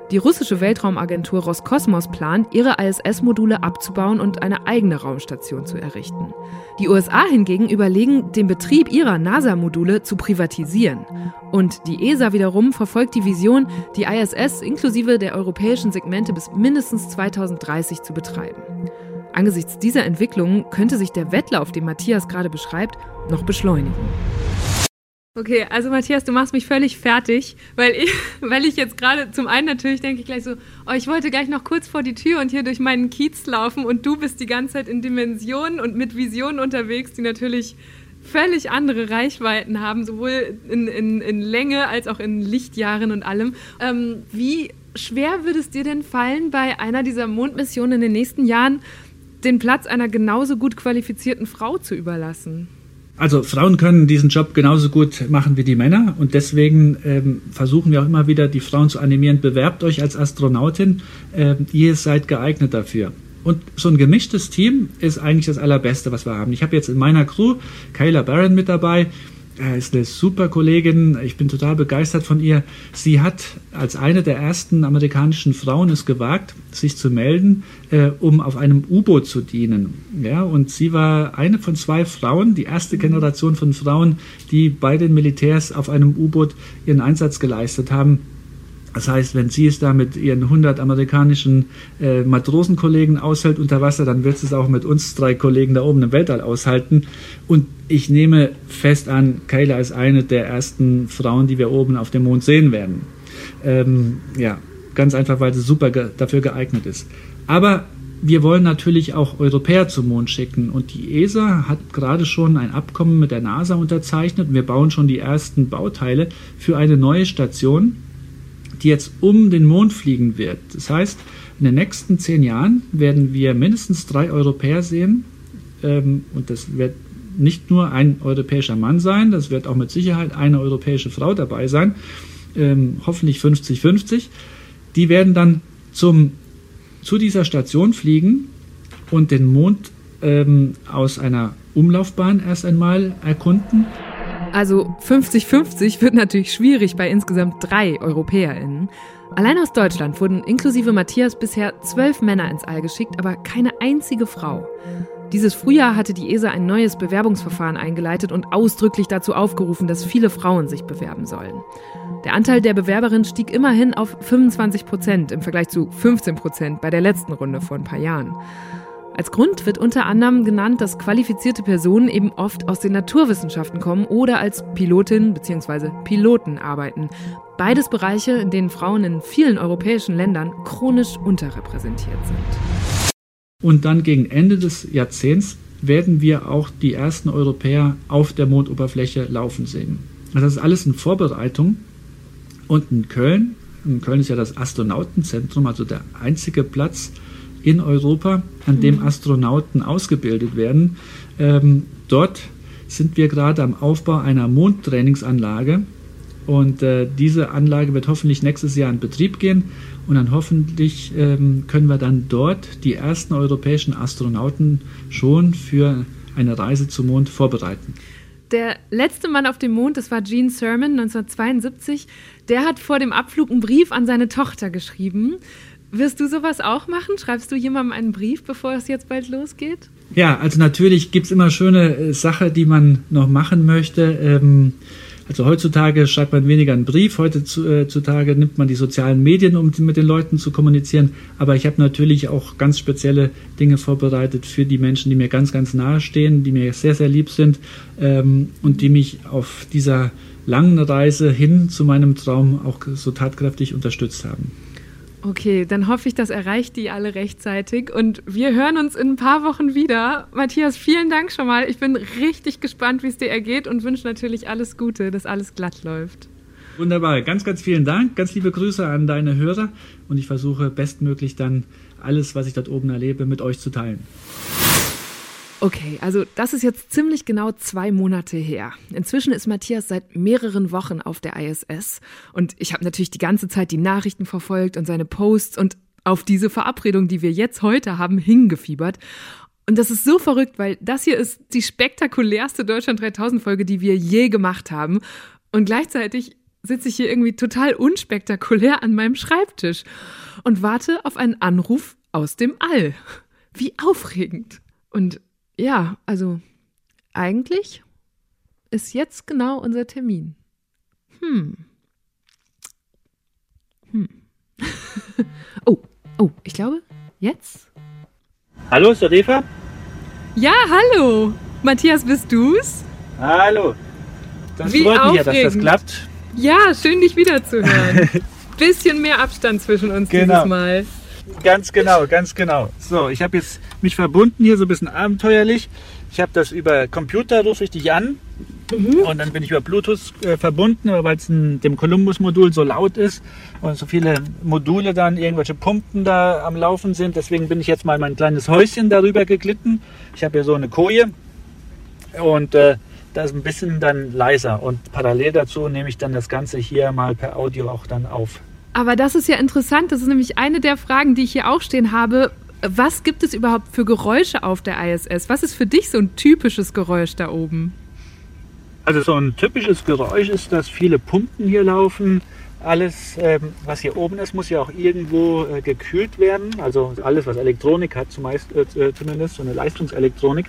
A: Die russische Weltraumagentur Roskosmos plant, ihre ISS-Module abzubauen und eine eigene Raumstation zu errichten. Die USA hingegen überlegen, den Betrieb ihrer NASA-Module zu privatisieren. Und die ESA wiederum verfolgt die Vision, die ISS inklusive der europäischen Segmente bis mindestens 2030 zu betreiben. Angesichts dieser Entwicklungen könnte sich der Wettlauf, den Matthias gerade beschreibt, noch beschleunigen. Okay, also Matthias, du machst mich völlig fertig, weil ich, weil ich jetzt gerade zum einen natürlich denke ich gleich so, oh, ich wollte gleich noch kurz vor die Tür und hier durch meinen Kiez laufen und du bist die ganze Zeit in Dimensionen und mit Visionen unterwegs, die natürlich völlig andere Reichweiten haben, sowohl in, in, in Länge als auch in Lichtjahren und allem. Ähm, wie schwer würde es dir denn fallen, bei einer dieser Mondmissionen in den nächsten Jahren den Platz einer genauso gut qualifizierten Frau zu überlassen?
C: Also Frauen können diesen Job genauso gut machen wie die Männer und deswegen ähm, versuchen wir auch immer wieder, die Frauen zu animieren, bewerbt euch als Astronautin, äh, ihr seid geeignet dafür. Und so ein gemischtes Team ist eigentlich das Allerbeste, was wir haben. Ich habe jetzt in meiner Crew Kayla Barron mit dabei, ist eine super Kollegin. Ich bin total begeistert von ihr. Sie hat als eine der ersten amerikanischen Frauen es gewagt, sich zu melden, äh, um auf einem U-Boot zu dienen. Ja, und sie war eine von zwei Frauen, die erste Generation von Frauen, die bei den Militärs auf einem U-Boot ihren Einsatz geleistet haben. Das heißt, wenn sie es da mit ihren 100 amerikanischen äh, Matrosenkollegen aushält unter Wasser, dann wird sie es auch mit uns drei Kollegen da oben im Weltall aushalten. Und ich nehme fest an, Kayla ist eine der ersten Frauen, die wir oben auf dem Mond sehen werden. Ähm, ja, ganz einfach, weil sie super ge dafür geeignet ist. Aber wir wollen natürlich auch Europäer zum Mond schicken und die ESA hat gerade schon ein Abkommen mit der NASA unterzeichnet. Wir bauen schon die ersten Bauteile für eine neue Station die jetzt um den Mond fliegen wird. Das heißt, in den nächsten zehn Jahren werden wir mindestens drei Europäer sehen. Ähm, und das wird nicht nur ein europäischer Mann sein, das wird auch mit Sicherheit eine europäische Frau dabei sein. Ähm, hoffentlich 50-50. Die werden dann zum, zu dieser Station fliegen und den Mond ähm, aus einer Umlaufbahn erst einmal erkunden.
A: Also 50-50 wird natürlich schwierig bei insgesamt drei EuropäerInnen. Allein aus Deutschland wurden inklusive Matthias bisher zwölf Männer ins All geschickt, aber keine einzige Frau. Dieses Frühjahr hatte die ESA ein neues Bewerbungsverfahren eingeleitet und ausdrücklich dazu aufgerufen, dass viele Frauen sich bewerben sollen. Der Anteil der Bewerberinnen stieg immerhin auf 25 Prozent im Vergleich zu 15 Prozent bei der letzten Runde vor ein paar Jahren. Als Grund wird unter anderem genannt, dass qualifizierte Personen eben oft aus den Naturwissenschaften kommen oder als Pilotinnen bzw. Piloten arbeiten. Beides Bereiche, in denen Frauen in vielen europäischen Ländern chronisch unterrepräsentiert sind.
C: Und dann gegen Ende des Jahrzehnts werden wir auch die ersten Europäer auf der Mondoberfläche laufen sehen. Das ist alles in Vorbereitung. Und in Köln, in Köln ist ja das Astronautenzentrum, also der einzige Platz, in Europa, an dem mhm. Astronauten ausgebildet werden. Ähm, dort sind wir gerade am Aufbau einer Mondtrainingsanlage. Und äh, diese Anlage wird hoffentlich nächstes Jahr in Betrieb gehen. Und dann hoffentlich ähm, können wir dann dort die ersten europäischen Astronauten schon für eine Reise zum Mond vorbereiten.
A: Der letzte Mann auf dem Mond, das war Gene Sermon 1972, der hat vor dem Abflug einen Brief an seine Tochter geschrieben. Wirst du sowas auch machen? Schreibst du jemandem einen Brief, bevor es jetzt bald losgeht?
C: Ja, also natürlich gibt es immer schöne äh, Sachen, die man noch machen möchte. Ähm, also heutzutage schreibt man weniger einen Brief, heutzutage nimmt man die sozialen Medien, um mit den Leuten zu kommunizieren. Aber ich habe natürlich auch ganz spezielle Dinge vorbereitet für die Menschen, die mir ganz, ganz nahe stehen, die mir sehr, sehr lieb sind ähm, und die mich auf dieser langen Reise hin zu meinem Traum auch so tatkräftig unterstützt haben.
A: Okay, dann hoffe ich, das erreicht die alle rechtzeitig und wir hören uns in ein paar Wochen wieder. Matthias, vielen Dank schon mal. Ich bin richtig gespannt, wie es dir ergeht und wünsche natürlich alles Gute, dass alles glatt läuft.
C: Wunderbar, ganz, ganz vielen Dank. Ganz liebe Grüße an deine Hörer und ich versuche bestmöglich dann alles, was ich dort oben erlebe, mit euch zu teilen.
A: Okay, also das ist jetzt ziemlich genau zwei Monate her. Inzwischen ist Matthias seit mehreren Wochen auf der ISS und ich habe natürlich die ganze Zeit die Nachrichten verfolgt und seine Posts und auf diese Verabredung, die wir jetzt heute haben, hingefiebert. Und das ist so verrückt, weil das hier ist die spektakulärste Deutschland 3000 Folge, die wir je gemacht haben. Und gleichzeitig sitze ich hier irgendwie total unspektakulär an meinem Schreibtisch und warte auf einen Anruf aus dem All. Wie aufregend. Und ja, also eigentlich ist jetzt genau unser Termin. Hm. Hm. oh, oh, ich glaube, jetzt?
C: Hallo, ist das Eva?
A: Ja, hallo. Matthias, bist du's?
C: Hallo. Das
A: Wie
C: freut mich ja, dass das
A: aufregend.
C: klappt.
A: Ja, schön dich wiederzuhören. Bisschen mehr Abstand zwischen uns
C: Genau.
A: dieses Mal.
C: Ganz genau, ganz genau. So, ich habe jetzt mich verbunden hier so ein bisschen abenteuerlich. Ich habe das über Computer, rufe ich dich an. Und dann bin ich über Bluetooth äh, verbunden, weil es in dem Columbus-Modul so laut ist und so viele Module dann, irgendwelche Pumpen da am Laufen sind. Deswegen bin ich jetzt mal in mein kleines Häuschen darüber geglitten. Ich habe hier so eine Koje und äh, da ist ein bisschen dann leiser. Und parallel dazu nehme ich dann das Ganze hier mal per Audio auch dann auf.
A: Aber das ist ja interessant. Das ist nämlich eine der Fragen, die ich hier auch stehen habe. Was gibt es überhaupt für Geräusche auf der ISS? Was ist für dich so ein typisches Geräusch da oben?
C: Also so ein typisches Geräusch ist, dass viele Pumpen hier laufen. Alles, ähm, was hier oben ist, muss ja auch irgendwo äh, gekühlt werden. Also alles, was Elektronik hat, zumeist, äh, zumindest so eine Leistungselektronik.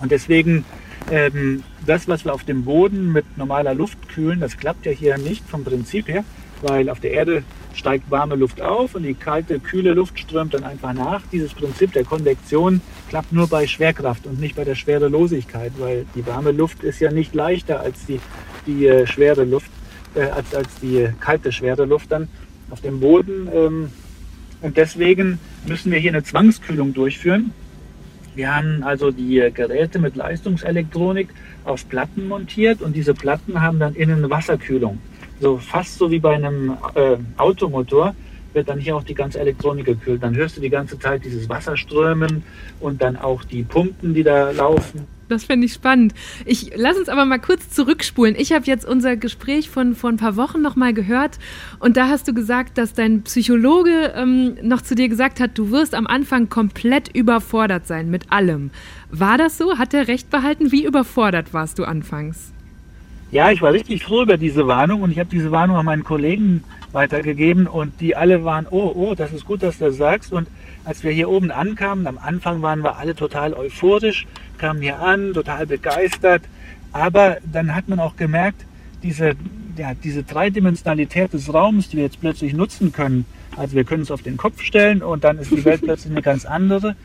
C: Und deswegen ähm, das, was wir auf dem Boden mit normaler Luft kühlen, das klappt ja hier nicht vom Prinzip her, weil auf der Erde steigt warme Luft auf und die kalte, kühle Luft strömt dann einfach nach. Dieses Prinzip der Konvektion klappt nur bei Schwerkraft und nicht bei der Schwerelosigkeit, weil die warme Luft ist ja nicht leichter als die, die äh, schwere Luft, äh, als, als die kalte, schwere Luft dann auf dem Boden. Ähm, und deswegen müssen wir hier eine Zwangskühlung durchführen. Wir haben also die Geräte mit Leistungselektronik auf Platten montiert und diese Platten haben dann innen eine Wasserkühlung. So fast so wie bei einem äh, Automotor wird dann hier auch die ganze Elektronik gekühlt. Dann hörst du die ganze Zeit dieses Wasserströmen und dann auch die Pumpen, die da laufen.
A: Das finde ich spannend. Ich lass uns aber mal kurz zurückspulen. Ich habe jetzt unser Gespräch von vor ein paar Wochen noch mal gehört und da hast du gesagt, dass dein Psychologe ähm, noch zu dir gesagt hat, du wirst am Anfang komplett überfordert sein mit allem. War das so? Hat er recht behalten? Wie überfordert warst du anfangs?
C: Ja, ich war richtig froh über diese Warnung und ich habe diese Warnung an meinen Kollegen weitergegeben und die alle waren, oh, oh, das ist gut, dass du das sagst. Und als wir hier oben ankamen, am Anfang waren wir alle total euphorisch, kamen hier an, total begeistert. Aber dann hat man auch gemerkt, diese, ja, diese Dreidimensionalität des Raums, die wir jetzt plötzlich nutzen können. Also wir können es auf den Kopf stellen und dann ist die Welt plötzlich eine ganz andere.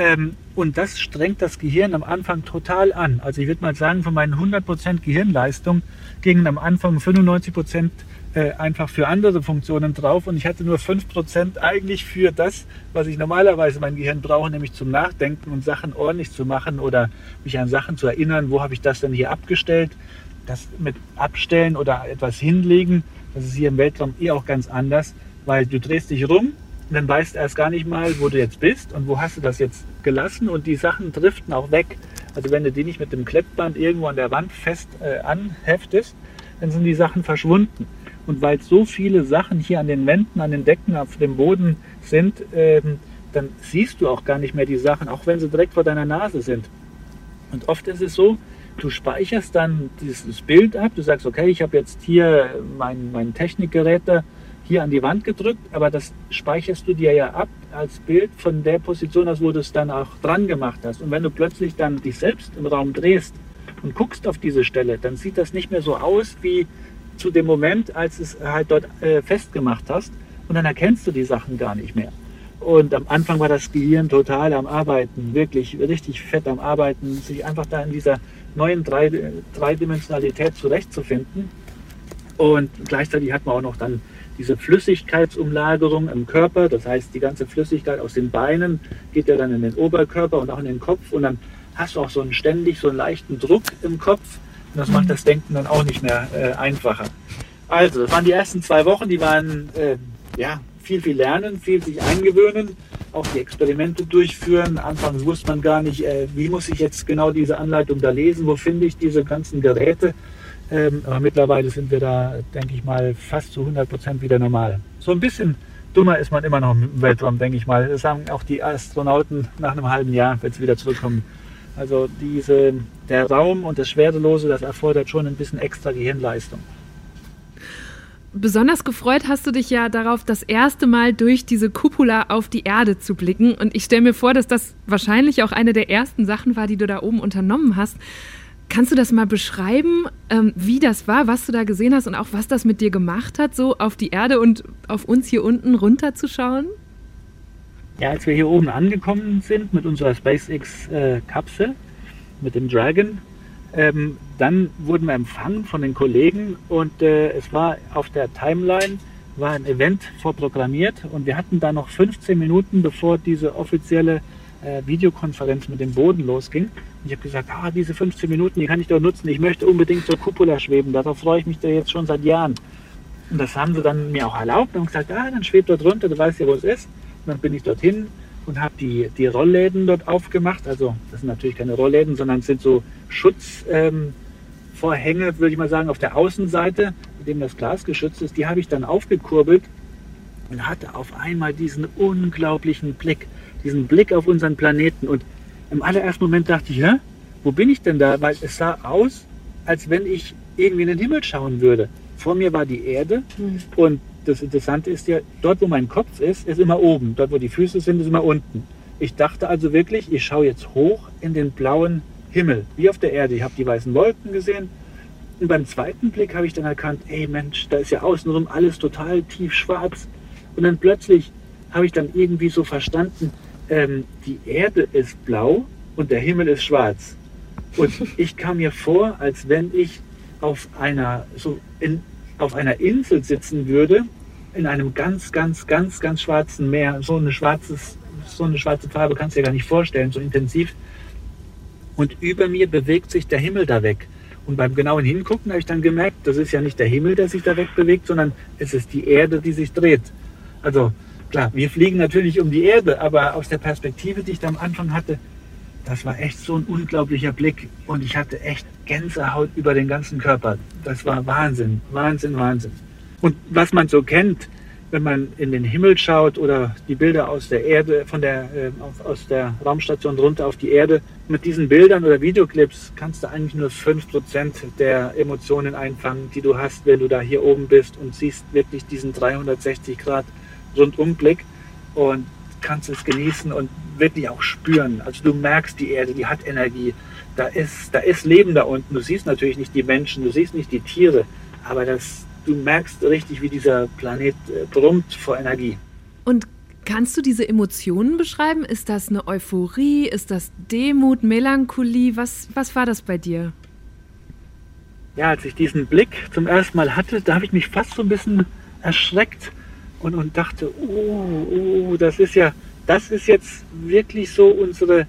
C: Ähm, und das strengt das Gehirn am Anfang total an. Also ich würde mal sagen, von meinen 100% Gehirnleistung gingen am Anfang 95% äh, einfach für andere Funktionen drauf und ich hatte nur 5% eigentlich für das, was ich normalerweise mein Gehirn brauche, nämlich zum Nachdenken und Sachen ordentlich zu machen oder mich an Sachen zu erinnern, wo habe ich das denn hier abgestellt. Das mit Abstellen oder etwas hinlegen, das ist hier im Weltraum eh auch ganz anders, weil du drehst dich rum und dann weißt erst gar nicht mal, wo du jetzt bist und wo hast du das jetzt gelassen und die Sachen driften auch weg. Also wenn du die nicht mit dem Klettband irgendwo an der Wand fest äh, anheftest, dann sind die Sachen verschwunden. Und weil so viele Sachen hier an den Wänden, an den Decken, auf dem Boden sind, ähm, dann siehst du auch gar nicht mehr die Sachen, auch wenn sie direkt vor deiner Nase sind. Und oft ist es so, du speicherst dann dieses Bild ab, du sagst, okay, ich habe jetzt hier mein, mein Technikgerät da hier an die Wand gedrückt, aber das speicherst du dir ja ab als Bild von der Position aus, wo du es dann auch dran gemacht hast. Und wenn du plötzlich dann dich selbst im Raum drehst und guckst auf diese Stelle, dann sieht das nicht mehr so aus wie zu dem Moment, als es halt dort äh, festgemacht hast. Und dann erkennst du die Sachen gar nicht mehr. Und am Anfang war das Gehirn total am Arbeiten, wirklich richtig fett am Arbeiten, sich einfach da in dieser neuen Drei Dreidimensionalität zurechtzufinden. Und gleichzeitig hat man auch noch dann diese Flüssigkeitsumlagerung im Körper. Das heißt, die ganze Flüssigkeit aus den Beinen geht ja dann in den Oberkörper und auch in den Kopf. Und dann hast du auch so einen ständig so einen leichten Druck im Kopf. Und das macht das Denken dann auch nicht mehr äh, einfacher. Also, das waren die ersten zwei Wochen, die waren äh, ja viel, viel lernen, viel sich eingewöhnen, auch die Experimente durchführen. Anfangs wusste man gar nicht, äh, wie muss ich jetzt genau diese Anleitung da lesen, wo finde ich diese ganzen Geräte. Ähm, aber mittlerweile sind wir da, denke ich mal, fast zu 100 Prozent wieder normal. So ein bisschen dummer ist man immer noch im Weltraum, denke ich mal. Das sagen auch die Astronauten nach einem halben Jahr, wenn sie wieder zurückkommen. Also diese, der Raum und das Schwerelose, das erfordert schon ein bisschen extra Gehirnleistung.
A: besonders gefreut hast du dich ja darauf, das erste Mal durch diese Cupola auf die Erde zu blicken. Und ich stelle mir vor, dass das wahrscheinlich auch eine der ersten Sachen war, die du da oben unternommen hast. Kannst du das mal beschreiben, ähm, wie das war, was du da gesehen hast und auch was das mit dir gemacht hat, so auf die Erde und auf uns hier unten runterzuschauen?
C: Ja, als wir hier oben angekommen sind mit unserer SpaceX-Kapsel, äh, mit dem Dragon, ähm, dann wurden wir empfangen von den Kollegen und äh, es war auf der Timeline war ein Event vorprogrammiert und wir hatten da noch 15 Minuten, bevor diese offizielle äh, Videokonferenz mit dem Boden losging. Ich habe gesagt, ah, diese 15 Minuten, die kann ich doch nutzen. Ich möchte unbedingt zur Cupola schweben. Darauf freue ich mich da jetzt schon seit Jahren. Und das haben sie dann mir auch erlaubt und gesagt, ah, dann schwebt dort runter, du weißt ja, wo es ist. Und dann bin ich dorthin und habe die, die Rollläden dort aufgemacht. Also das sind natürlich keine Rollläden, sondern sind so Schutzvorhänge, ähm, würde ich mal sagen, auf der Außenseite, mit dem das Glas geschützt ist. Die habe ich dann aufgekurbelt und hatte auf einmal diesen unglaublichen Blick, diesen Blick auf unseren Planeten. Und im allerersten Moment dachte ich, ja, wo bin ich denn da? Weil es sah aus, als wenn ich irgendwie in den Himmel schauen würde. Vor mir war die Erde mhm. und das Interessante ist ja, dort wo mein Kopf ist, ist immer oben. Dort wo die Füße sind, ist immer unten. Ich dachte also wirklich, ich schaue jetzt hoch in den blauen Himmel, wie auf der Erde. Ich habe die weißen Wolken gesehen. Und beim zweiten Blick habe ich dann erkannt, ey Mensch, da ist ja außenrum alles total tief schwarz. Und dann plötzlich habe ich dann irgendwie so verstanden, ähm, die Erde ist blau und der Himmel ist schwarz. Und ich kam mir vor, als wenn ich auf einer, so in, auf einer Insel sitzen würde, in einem ganz, ganz, ganz, ganz schwarzen Meer. So eine, schwarzes, so eine schwarze Farbe kannst du dir gar nicht vorstellen, so intensiv. Und über mir bewegt sich der Himmel da weg. Und beim genauen Hingucken habe ich dann gemerkt, das ist ja nicht der Himmel, der sich da weg bewegt, sondern es ist die Erde, die sich dreht. Also Klar, wir fliegen natürlich um die Erde, aber aus der Perspektive, die ich da am Anfang hatte, das war echt so ein unglaublicher Blick und ich hatte echt Gänsehaut über den ganzen Körper. Das war Wahnsinn, Wahnsinn, Wahnsinn. Und was man so kennt, wenn man in den Himmel schaut oder die Bilder aus der Erde, von der, äh, aus der Raumstation runter auf die Erde, mit diesen Bildern oder Videoclips kannst du eigentlich nur 5% der Emotionen einfangen, die du hast, wenn du da hier oben bist und siehst wirklich diesen 360 Grad Rundumblick und kannst es genießen und wirklich auch spüren. Also du merkst die Erde, die hat Energie. Da ist, da ist Leben da unten. Du siehst natürlich nicht die Menschen, du siehst nicht die Tiere, aber das, du merkst richtig, wie dieser Planet äh, brummt vor Energie.
A: Und kannst du diese Emotionen beschreiben? Ist das eine Euphorie? Ist das Demut, Melancholie? Was, was war das bei dir?
C: Ja, als ich diesen Blick zum ersten Mal hatte, da habe ich mich fast so ein bisschen erschreckt und, und dachte, oh, oh, das ist ja, das ist jetzt wirklich so unsere,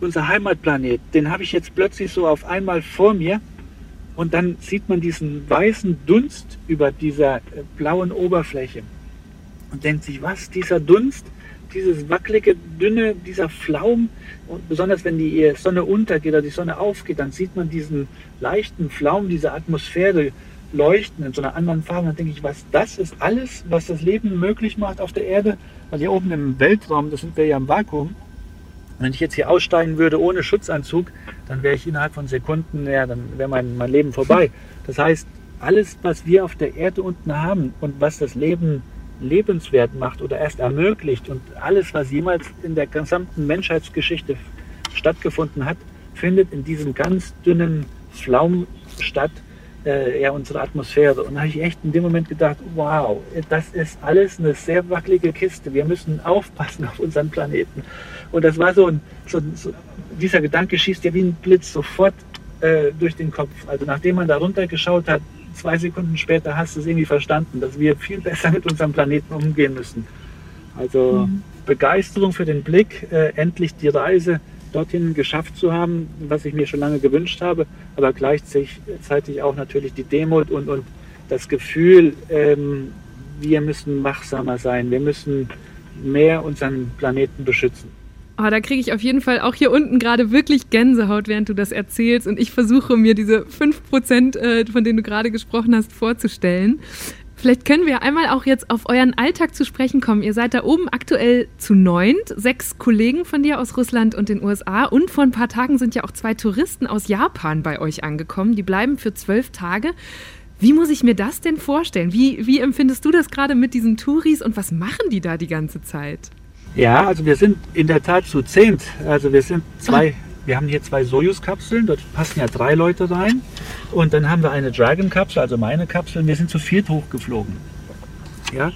C: unser Heimatplanet. Den habe ich jetzt plötzlich so auf einmal vor mir. Und dann sieht man diesen weißen Dunst über dieser äh, blauen Oberfläche und denkt sich, was, dieser Dunst, dieses wackelige, dünne, dieser Flaum, und besonders wenn die Sonne untergeht oder die Sonne aufgeht, dann sieht man diesen leichten Flaum, diese Atmosphäre leuchten in so einer anderen Farbe. Dann denke ich, was das ist alles, was das Leben möglich macht auf der Erde. Weil hier oben im Weltraum, das sind wir ja im Vakuum. Wenn ich jetzt hier aussteigen würde ohne Schutzanzug, dann wäre ich innerhalb von Sekunden, ja, dann wäre mein, mein Leben vorbei. Das heißt, alles, was wir auf der Erde unten haben und was das Leben lebenswert macht oder erst ermöglicht und alles, was jemals in der gesamten Menschheitsgeschichte stattgefunden hat, findet in diesem ganz dünnen Flaum statt, äh, ja, unsere Atmosphäre. Und da habe ich echt in dem Moment gedacht, wow, das ist alles eine sehr wackelige Kiste. Wir müssen aufpassen auf unseren Planeten. Und das war so ein, so, so dieser Gedanke schießt ja wie ein Blitz sofort äh, durch den Kopf. Also nachdem man da runtergeschaut hat, zwei Sekunden später hast du es irgendwie verstanden, dass wir viel besser mit unserem Planeten umgehen müssen. Also mhm. Begeisterung für den Blick, äh, endlich die Reise dorthin geschafft zu haben, was ich mir schon lange gewünscht habe, aber gleichzeitig auch natürlich die Demut und, und das Gefühl, ähm, wir müssen wachsamer sein, wir müssen mehr unseren Planeten beschützen.
A: Oh, da kriege ich auf jeden Fall auch hier unten gerade wirklich Gänsehaut, während du das erzählst. Und ich versuche mir diese 5%, äh, von denen du gerade gesprochen hast, vorzustellen. Vielleicht können wir einmal auch jetzt auf euren Alltag zu sprechen kommen. Ihr seid da oben aktuell zu neunt, sechs Kollegen von dir aus Russland und den USA und vor ein paar Tagen sind ja auch zwei Touristen aus Japan bei euch angekommen. Die bleiben für zwölf Tage. Wie muss ich mir das denn vorstellen? Wie, wie empfindest du das gerade mit diesen Touris und was machen die da die ganze Zeit?
C: Ja, also wir sind in der Tat zu zehnt. Also wir sind zwei, wir haben hier zwei Soyuz-Kapseln, dort passen ja drei Leute rein. Und dann haben wir eine Dragon-Kapsel, also meine Kapsel, wir sind zu viert hochgeflogen. Ja,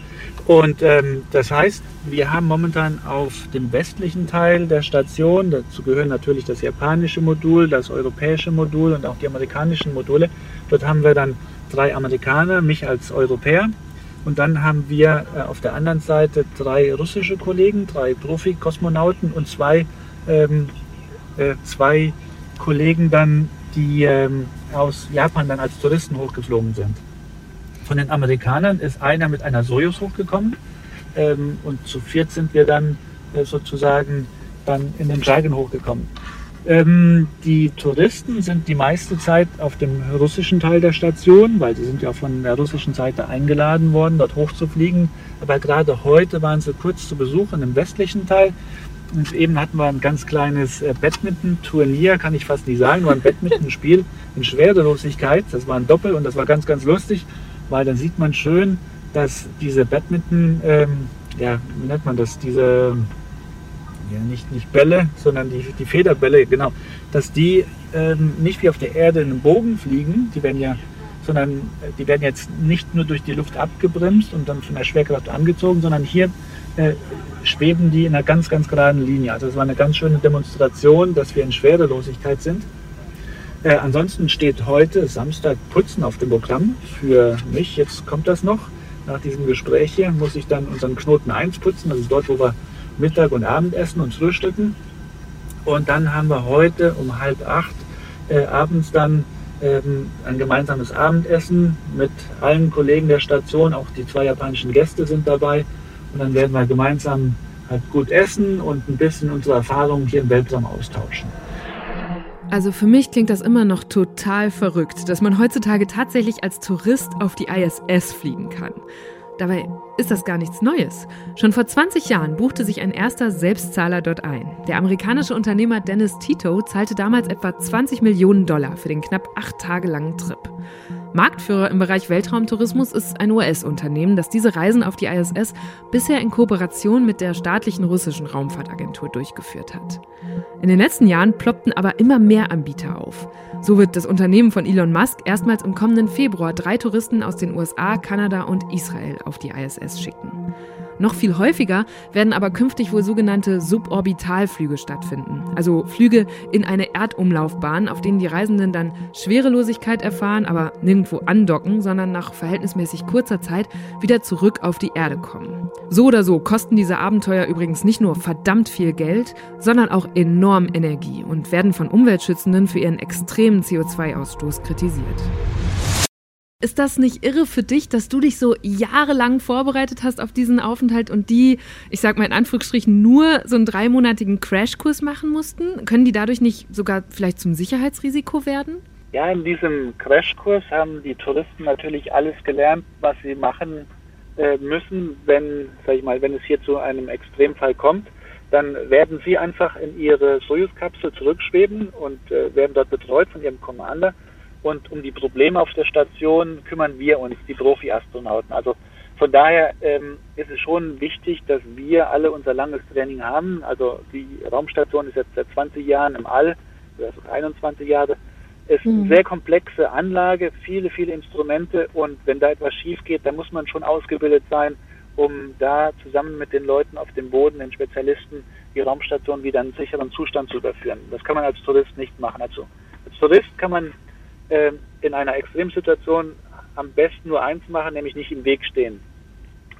C: und ähm, das heißt, wir haben momentan auf dem westlichen Teil der Station, dazu gehören natürlich das japanische Modul, das europäische Modul und auch die amerikanischen Module. Dort haben wir dann drei Amerikaner, mich als Europäer. Und dann haben wir äh, auf der anderen Seite drei russische Kollegen, drei Profi-Kosmonauten und zwei, ähm, äh, zwei Kollegen dann, die ähm, aus Japan dann als Touristen hochgeflogen sind. Von den Amerikanern ist einer mit einer Soyuz hochgekommen ähm, und zu viert sind wir dann äh, sozusagen dann in den Dragon hochgekommen. Ähm, die Touristen sind die meiste Zeit auf dem russischen Teil der Station, weil sie sind ja von der russischen Seite eingeladen worden, dort hochzufliegen. Aber gerade heute waren sie kurz zu Besuch dem westlichen Teil. Und eben hatten wir ein ganz kleines äh, Badminton-Turnier, kann ich fast nicht sagen, war ein Badminton-Spiel in Schwerelosigkeit. Das war ein Doppel und das war ganz, ganz lustig, weil dann sieht man schön, dass diese Badminton, ähm, ja, wie nennt man das, diese ja, nicht, nicht Bälle, sondern die, die Federbälle, genau, dass die ähm, nicht wie auf der Erde in einem Bogen fliegen, die werden ja, sondern äh, die werden jetzt nicht nur durch die Luft abgebremst und dann von der Schwerkraft angezogen, sondern hier äh, schweben die in einer ganz, ganz geraden Linie. Also es war eine ganz schöne Demonstration, dass wir in Schwerelosigkeit sind. Äh, ansonsten steht heute Samstag Putzen auf dem Programm für mich. Jetzt kommt das noch. Nach diesem Gespräch hier muss ich dann unseren Knoten 1 putzen. Das ist dort, wo wir Mittag und Abendessen und Frühstücken. Und dann haben wir heute um halb acht äh, abends dann ähm, ein gemeinsames Abendessen mit allen Kollegen der Station. Auch die zwei japanischen Gäste sind dabei. Und dann werden wir gemeinsam halt gut essen und ein bisschen unsere Erfahrungen hier im Weltraum austauschen.
A: Also für mich klingt das immer noch total verrückt, dass man heutzutage tatsächlich als Tourist auf die ISS fliegen kann. Dabei ist das gar nichts Neues. Schon vor 20 Jahren buchte sich ein erster Selbstzahler dort ein. Der amerikanische Unternehmer Dennis Tito zahlte damals etwa 20 Millionen Dollar für den knapp acht Tage langen Trip. Marktführer im Bereich Weltraumtourismus ist ein US-Unternehmen, das diese Reisen auf die ISS bisher in Kooperation mit der staatlichen russischen Raumfahrtagentur durchgeführt hat. In den letzten Jahren ploppten aber immer mehr Anbieter auf. So wird das Unternehmen von Elon Musk erstmals im kommenden Februar drei Touristen aus den USA, Kanada und Israel auf die ISS schicken. Noch viel häufiger werden aber künftig wohl sogenannte Suborbitalflüge stattfinden. Also Flüge in eine Erdumlaufbahn, auf denen die Reisenden dann Schwerelosigkeit erfahren, aber nirgendwo andocken, sondern nach verhältnismäßig kurzer Zeit wieder zurück auf die Erde kommen. So oder so kosten diese Abenteuer übrigens nicht nur verdammt viel Geld, sondern auch enorm Energie und werden von Umweltschützenden für ihren extremen CO2-Ausstoß kritisiert. Ist das nicht irre für dich, dass du dich so jahrelang vorbereitet hast auf diesen Aufenthalt und die, ich sag mal in Anführungsstrichen, nur so einen dreimonatigen Crashkurs machen mussten? Können die dadurch nicht sogar vielleicht zum Sicherheitsrisiko werden?
C: Ja, in diesem Crashkurs haben die Touristen natürlich alles gelernt, was sie machen äh, müssen, wenn, sag ich mal, wenn es hier zu einem Extremfall kommt. Dann werden sie einfach in ihre Soyuz-Kapsel zurückschweben und äh, werden dort betreut von ihrem Commander und um die Probleme auf der Station kümmern wir uns, die Profi-Astronauten. Also von daher ähm, ist es schon wichtig, dass wir alle unser langes Training haben. Also die Raumstation ist jetzt seit 20 Jahren im All, also 21 Jahre. Es ist eine mhm. sehr komplexe Anlage, viele, viele Instrumente und wenn da etwas schief geht, dann muss man schon ausgebildet sein, um da zusammen mit den Leuten auf dem Boden, den Spezialisten, die Raumstation wieder in einen sicheren Zustand zu überführen. Das kann man als Tourist nicht machen. Also als Tourist kann man äh, in einer Extremsituation am besten nur eins machen, nämlich nicht im Weg stehen.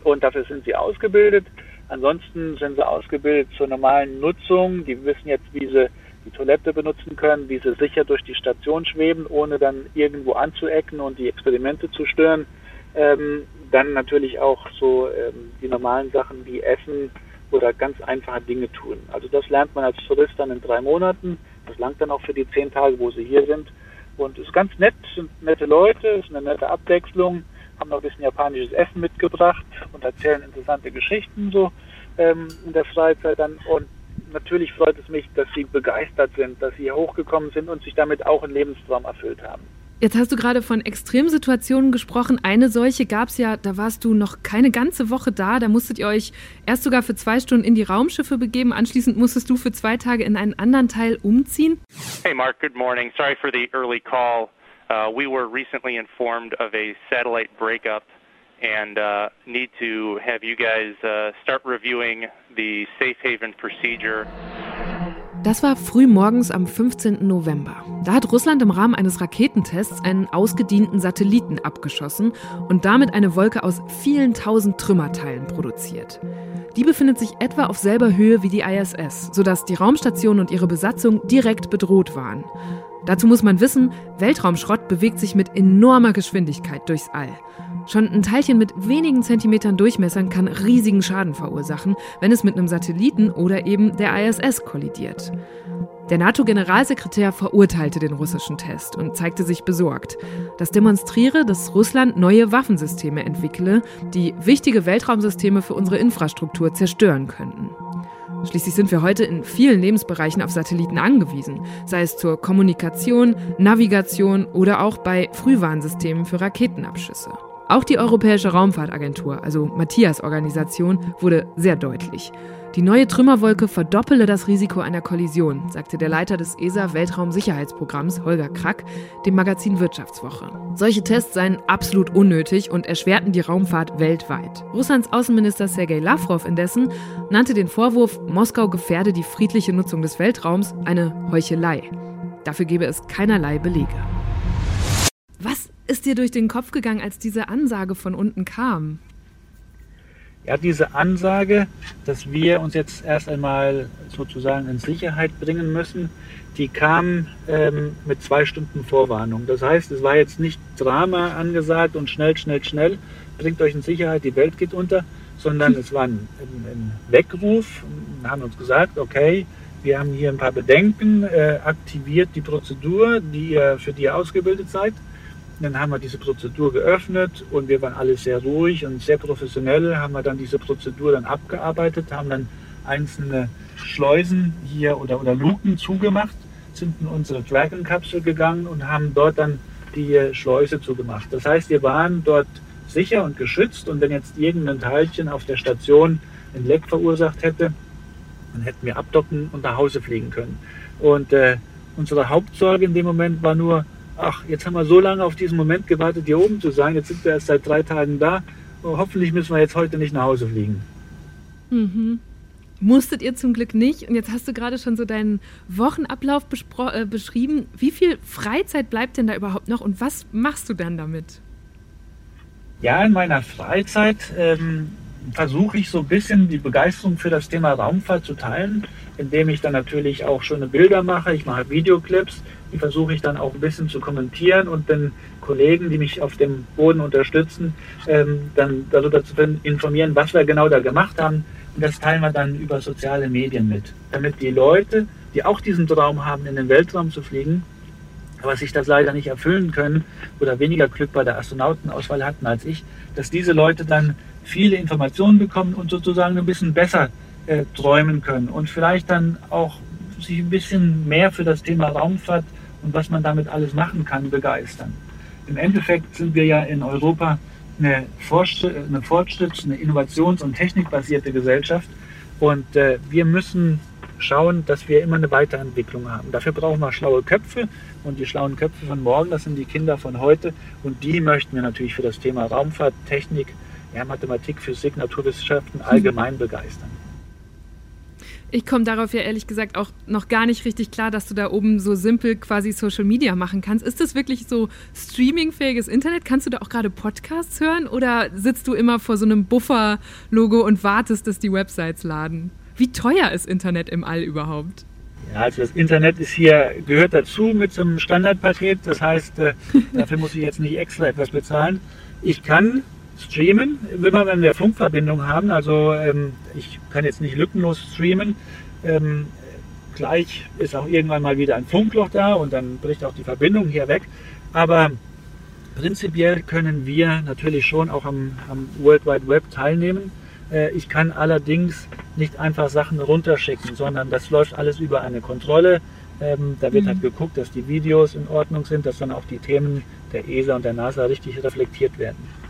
C: Und dafür sind sie ausgebildet. Ansonsten sind sie ausgebildet zur normalen Nutzung. Die wissen jetzt, wie sie die Toilette benutzen können, wie sie sicher durch die Station schweben, ohne dann irgendwo anzuecken und die Experimente zu stören. Ähm, dann natürlich auch so ähm, die normalen Sachen wie Essen oder ganz einfache Dinge tun. Also das lernt man als Tourist dann in drei Monaten. Das langt dann auch für die zehn Tage, wo sie hier sind. Und ist ganz nett, sind nette Leute, ist eine nette Abwechslung, haben noch ein bisschen japanisches Essen mitgebracht und erzählen interessante Geschichten so ähm, in der Freizeit dann. Und natürlich freut es mich, dass sie begeistert sind, dass sie hier hochgekommen sind und sich damit auch einen Lebenstraum erfüllt haben.
A: Jetzt hast du gerade von Extremsituationen gesprochen. Eine solche gab es ja, da warst du noch keine ganze Woche da. Da musstet ihr euch erst sogar für zwei Stunden in die Raumschiffe begeben. Anschließend musstest du für zwei Tage in einen anderen Teil umziehen.
G: Hey Mark, good morning. Sorry for the early call. Uh, we were recently informed of a satellite breakup and uh, need to have you guys uh, start reviewing the safe haven procedure.
A: Das war früh morgens am 15. November. Da hat Russland im Rahmen eines Raketentests einen ausgedienten Satelliten abgeschossen und damit eine Wolke aus vielen tausend Trümmerteilen produziert. Die befindet sich etwa auf selber Höhe wie die ISS, sodass die Raumstation und ihre Besatzung direkt bedroht waren. Dazu muss man wissen, Weltraumschrott bewegt sich mit enormer Geschwindigkeit durchs All. Schon ein Teilchen mit wenigen Zentimetern Durchmessern kann riesigen Schaden verursachen, wenn es mit einem Satelliten oder eben der ISS kollidiert. Der NATO-Generalsekretär verurteilte den russischen Test und zeigte sich besorgt. Das demonstriere, dass Russland neue Waffensysteme entwickle, die wichtige Weltraumsysteme für unsere Infrastruktur zerstören könnten. Schließlich sind wir heute in vielen Lebensbereichen auf Satelliten angewiesen, sei es zur Kommunikation, Navigation oder auch bei Frühwarnsystemen für Raketenabschüsse. Auch die Europäische Raumfahrtagentur, also Matthias Organisation, wurde sehr deutlich. Die neue Trümmerwolke verdoppele das Risiko einer Kollision, sagte der Leiter des ESA Weltraumsicherheitsprogramms Holger Krack dem Magazin Wirtschaftswoche. Solche Tests seien absolut unnötig und erschwerten die Raumfahrt weltweit. Russlands Außenminister Sergei Lavrov indessen nannte den Vorwurf, Moskau gefährde die friedliche Nutzung des Weltraums eine Heuchelei. Dafür gebe es keinerlei Belege. Was ist dir durch den Kopf gegangen, als diese Ansage von unten kam?
C: Ja, diese Ansage, dass wir uns jetzt erst einmal sozusagen in Sicherheit bringen müssen, die kam ähm, mit zwei Stunden Vorwarnung. Das heißt, es war jetzt nicht Drama angesagt und schnell, schnell, schnell, bringt euch in Sicherheit, die Welt geht unter, sondern es war ein, ein Weckruf. Wir haben uns gesagt, okay, wir haben hier ein paar Bedenken, äh, aktiviert die Prozedur, die ihr, für die ihr ausgebildet seid. Dann haben wir diese Prozedur geöffnet und wir waren alle sehr ruhig und sehr professionell, haben wir dann diese Prozedur dann abgearbeitet, haben dann einzelne Schleusen hier oder, oder Luken zugemacht, sind in unsere Dragon-Kapsel gegangen und haben dort dann die Schleuse zugemacht. Das heißt, wir waren dort sicher und geschützt und wenn jetzt irgendein Teilchen auf der Station ein Leck verursacht hätte, dann hätten wir abdocken und nach Hause fliegen können. Und äh, unsere Hauptsorge in dem Moment war nur, ach, jetzt haben wir so lange auf diesen Moment gewartet, hier oben zu sein. Jetzt sind wir erst seit drei Tagen da. Oh, hoffentlich müssen wir jetzt heute nicht nach Hause fliegen.
A: Mhm. Musstet ihr zum Glück nicht. Und jetzt hast du gerade schon so deinen Wochenablauf äh, beschrieben. Wie viel Freizeit bleibt denn da überhaupt noch und was machst du dann damit?
C: Ja, in meiner Freizeit ähm, versuche ich so ein bisschen die Begeisterung für das Thema Raumfahrt zu teilen, indem ich dann natürlich auch schöne Bilder mache. Ich mache Videoclips, die versuche ich dann auch ein bisschen zu kommentieren und den Kollegen, die mich auf dem Boden unterstützen, ähm, dann darüber zu informieren, was wir genau da gemacht haben. Und das teilen wir dann über soziale Medien mit, damit die Leute, die auch diesen Traum haben, in den Weltraum zu fliegen, aber sich das leider nicht erfüllen können oder weniger Glück bei der Astronautenauswahl hatten als ich, dass diese Leute dann viele Informationen bekommen und sozusagen ein bisschen besser äh, träumen können und vielleicht dann auch sich ein bisschen mehr für das Thema Raumfahrt und was man damit alles machen kann, begeistern. Im Endeffekt sind wir ja in Europa eine, eine Fortschritts-, eine innovations- und technikbasierte Gesellschaft und äh, wir müssen schauen, dass wir immer eine Weiterentwicklung haben. Dafür brauchen wir schlaue Köpfe und die schlauen Köpfe von morgen, das sind die Kinder von heute und die möchten wir natürlich für das Thema Raumfahrt, Technik, ja, Mathematik, Physik, Naturwissenschaften allgemein begeistern.
A: Ich komme darauf ja ehrlich gesagt auch noch gar nicht richtig klar, dass du da oben so simpel quasi Social Media machen kannst. Ist das wirklich so streamingfähiges Internet? Kannst du da auch gerade Podcasts hören oder sitzt du immer vor so einem Buffer-Logo und wartest, dass die Websites laden? Wie teuer ist Internet im All überhaupt?
C: Ja, also das Internet ist hier, gehört dazu mit so einem Standardpaket. Das heißt, äh, dafür muss ich jetzt nicht extra etwas bezahlen. Ich kann streamen, wenn wir eine Funkverbindung haben. Also ähm, ich kann jetzt nicht lückenlos streamen. Ähm, gleich ist auch irgendwann mal wieder ein Funkloch da und dann bricht auch die Verbindung hier weg. Aber prinzipiell können wir natürlich schon auch am, am World Wide Web teilnehmen. Äh, ich kann allerdings nicht einfach Sachen runterschicken, sondern das läuft alles über eine Kontrolle. Ähm, da wird halt mhm. halt geguckt, dass die Videos in Ordnung sind, dass dann auch die Themen der ESA und der NASA richtig reflektiert werden.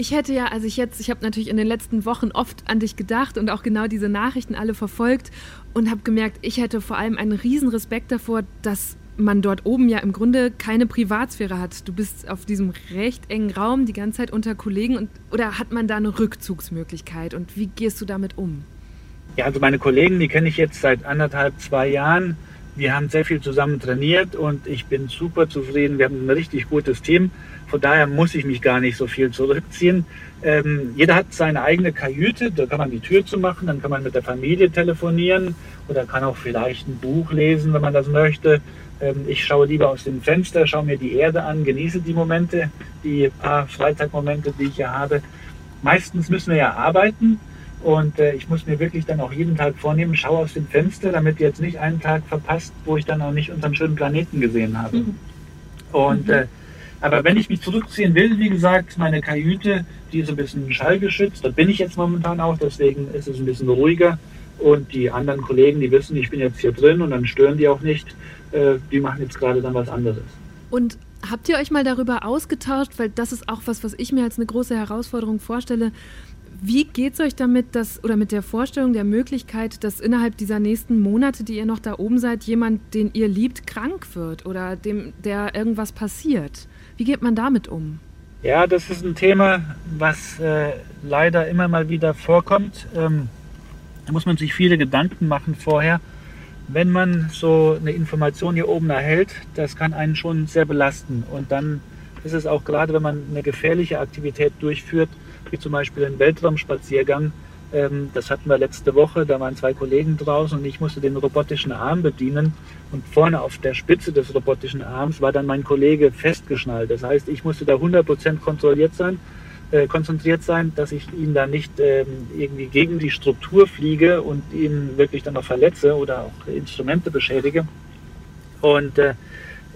A: Ich hätte ja, also ich jetzt, ich habe natürlich in den letzten Wochen oft an dich gedacht und auch genau diese Nachrichten alle verfolgt und habe gemerkt, ich hätte vor allem einen riesen Respekt davor, dass man dort oben ja im Grunde keine Privatsphäre hat. Du bist auf diesem recht engen Raum die ganze Zeit unter Kollegen und oder hat man da eine Rückzugsmöglichkeit und wie gehst du damit um?
C: Ja, also meine Kollegen, die kenne ich jetzt seit anderthalb, zwei Jahren. Wir haben sehr viel zusammen trainiert und ich bin super zufrieden. Wir haben ein richtig gutes Team. Von daher muss ich mich gar nicht so viel zurückziehen. Ähm, jeder hat seine eigene Kajüte, da kann man die Tür zu machen, dann kann man mit der Familie telefonieren oder kann auch vielleicht ein Buch lesen, wenn man das möchte. Ähm, ich schaue lieber aus dem Fenster, schaue mir die Erde an, genieße die Momente, die paar Freizeitmomente, die ich hier habe. Meistens müssen wir ja arbeiten und äh, ich muss mir wirklich dann auch jeden Tag vornehmen, schaue aus dem Fenster, damit ihr jetzt nicht einen Tag verpasst, wo ich dann auch nicht unseren schönen Planeten gesehen habe. Mhm. Und äh, aber wenn ich mich zurückziehen will, wie gesagt, meine Kajüte, die ist ein bisschen schallgeschützt. Da bin ich jetzt momentan auch, deswegen ist es ein bisschen ruhiger. Und die anderen Kollegen, die wissen, ich bin jetzt hier drin und dann stören die auch nicht. Äh, die machen jetzt gerade dann was anderes.
A: Und habt ihr euch mal darüber ausgetauscht, weil das ist auch was, was ich mir als eine große Herausforderung vorstelle. Wie geht es euch damit, dass, oder mit der Vorstellung der Möglichkeit, dass innerhalb dieser nächsten Monate, die ihr noch da oben seid, jemand, den ihr liebt, krank wird oder dem, der irgendwas passiert? Wie geht man damit um?
C: Ja, das ist ein Thema, was äh, leider immer mal wieder vorkommt. Ähm, da muss man sich viele Gedanken machen vorher wenn man so eine Information hier oben erhält, das kann einen schon sehr belasten. Und dann ist es auch gerade, wenn man eine gefährliche Aktivität durchführt, wie zum Beispiel einen Weltraumspaziergang, ähm, das hatten wir letzte Woche, da waren zwei Kollegen draußen und ich musste den robotischen Arm bedienen. Und vorne auf der Spitze des robotischen Arms war dann mein Kollege festgeschnallt. Das heißt, ich musste da 100% kontrolliert sein äh, konzentriert sein, dass ich ihn da nicht ähm, irgendwie gegen die Struktur fliege und ihn wirklich dann noch verletze oder auch Instrumente beschädige. Und äh,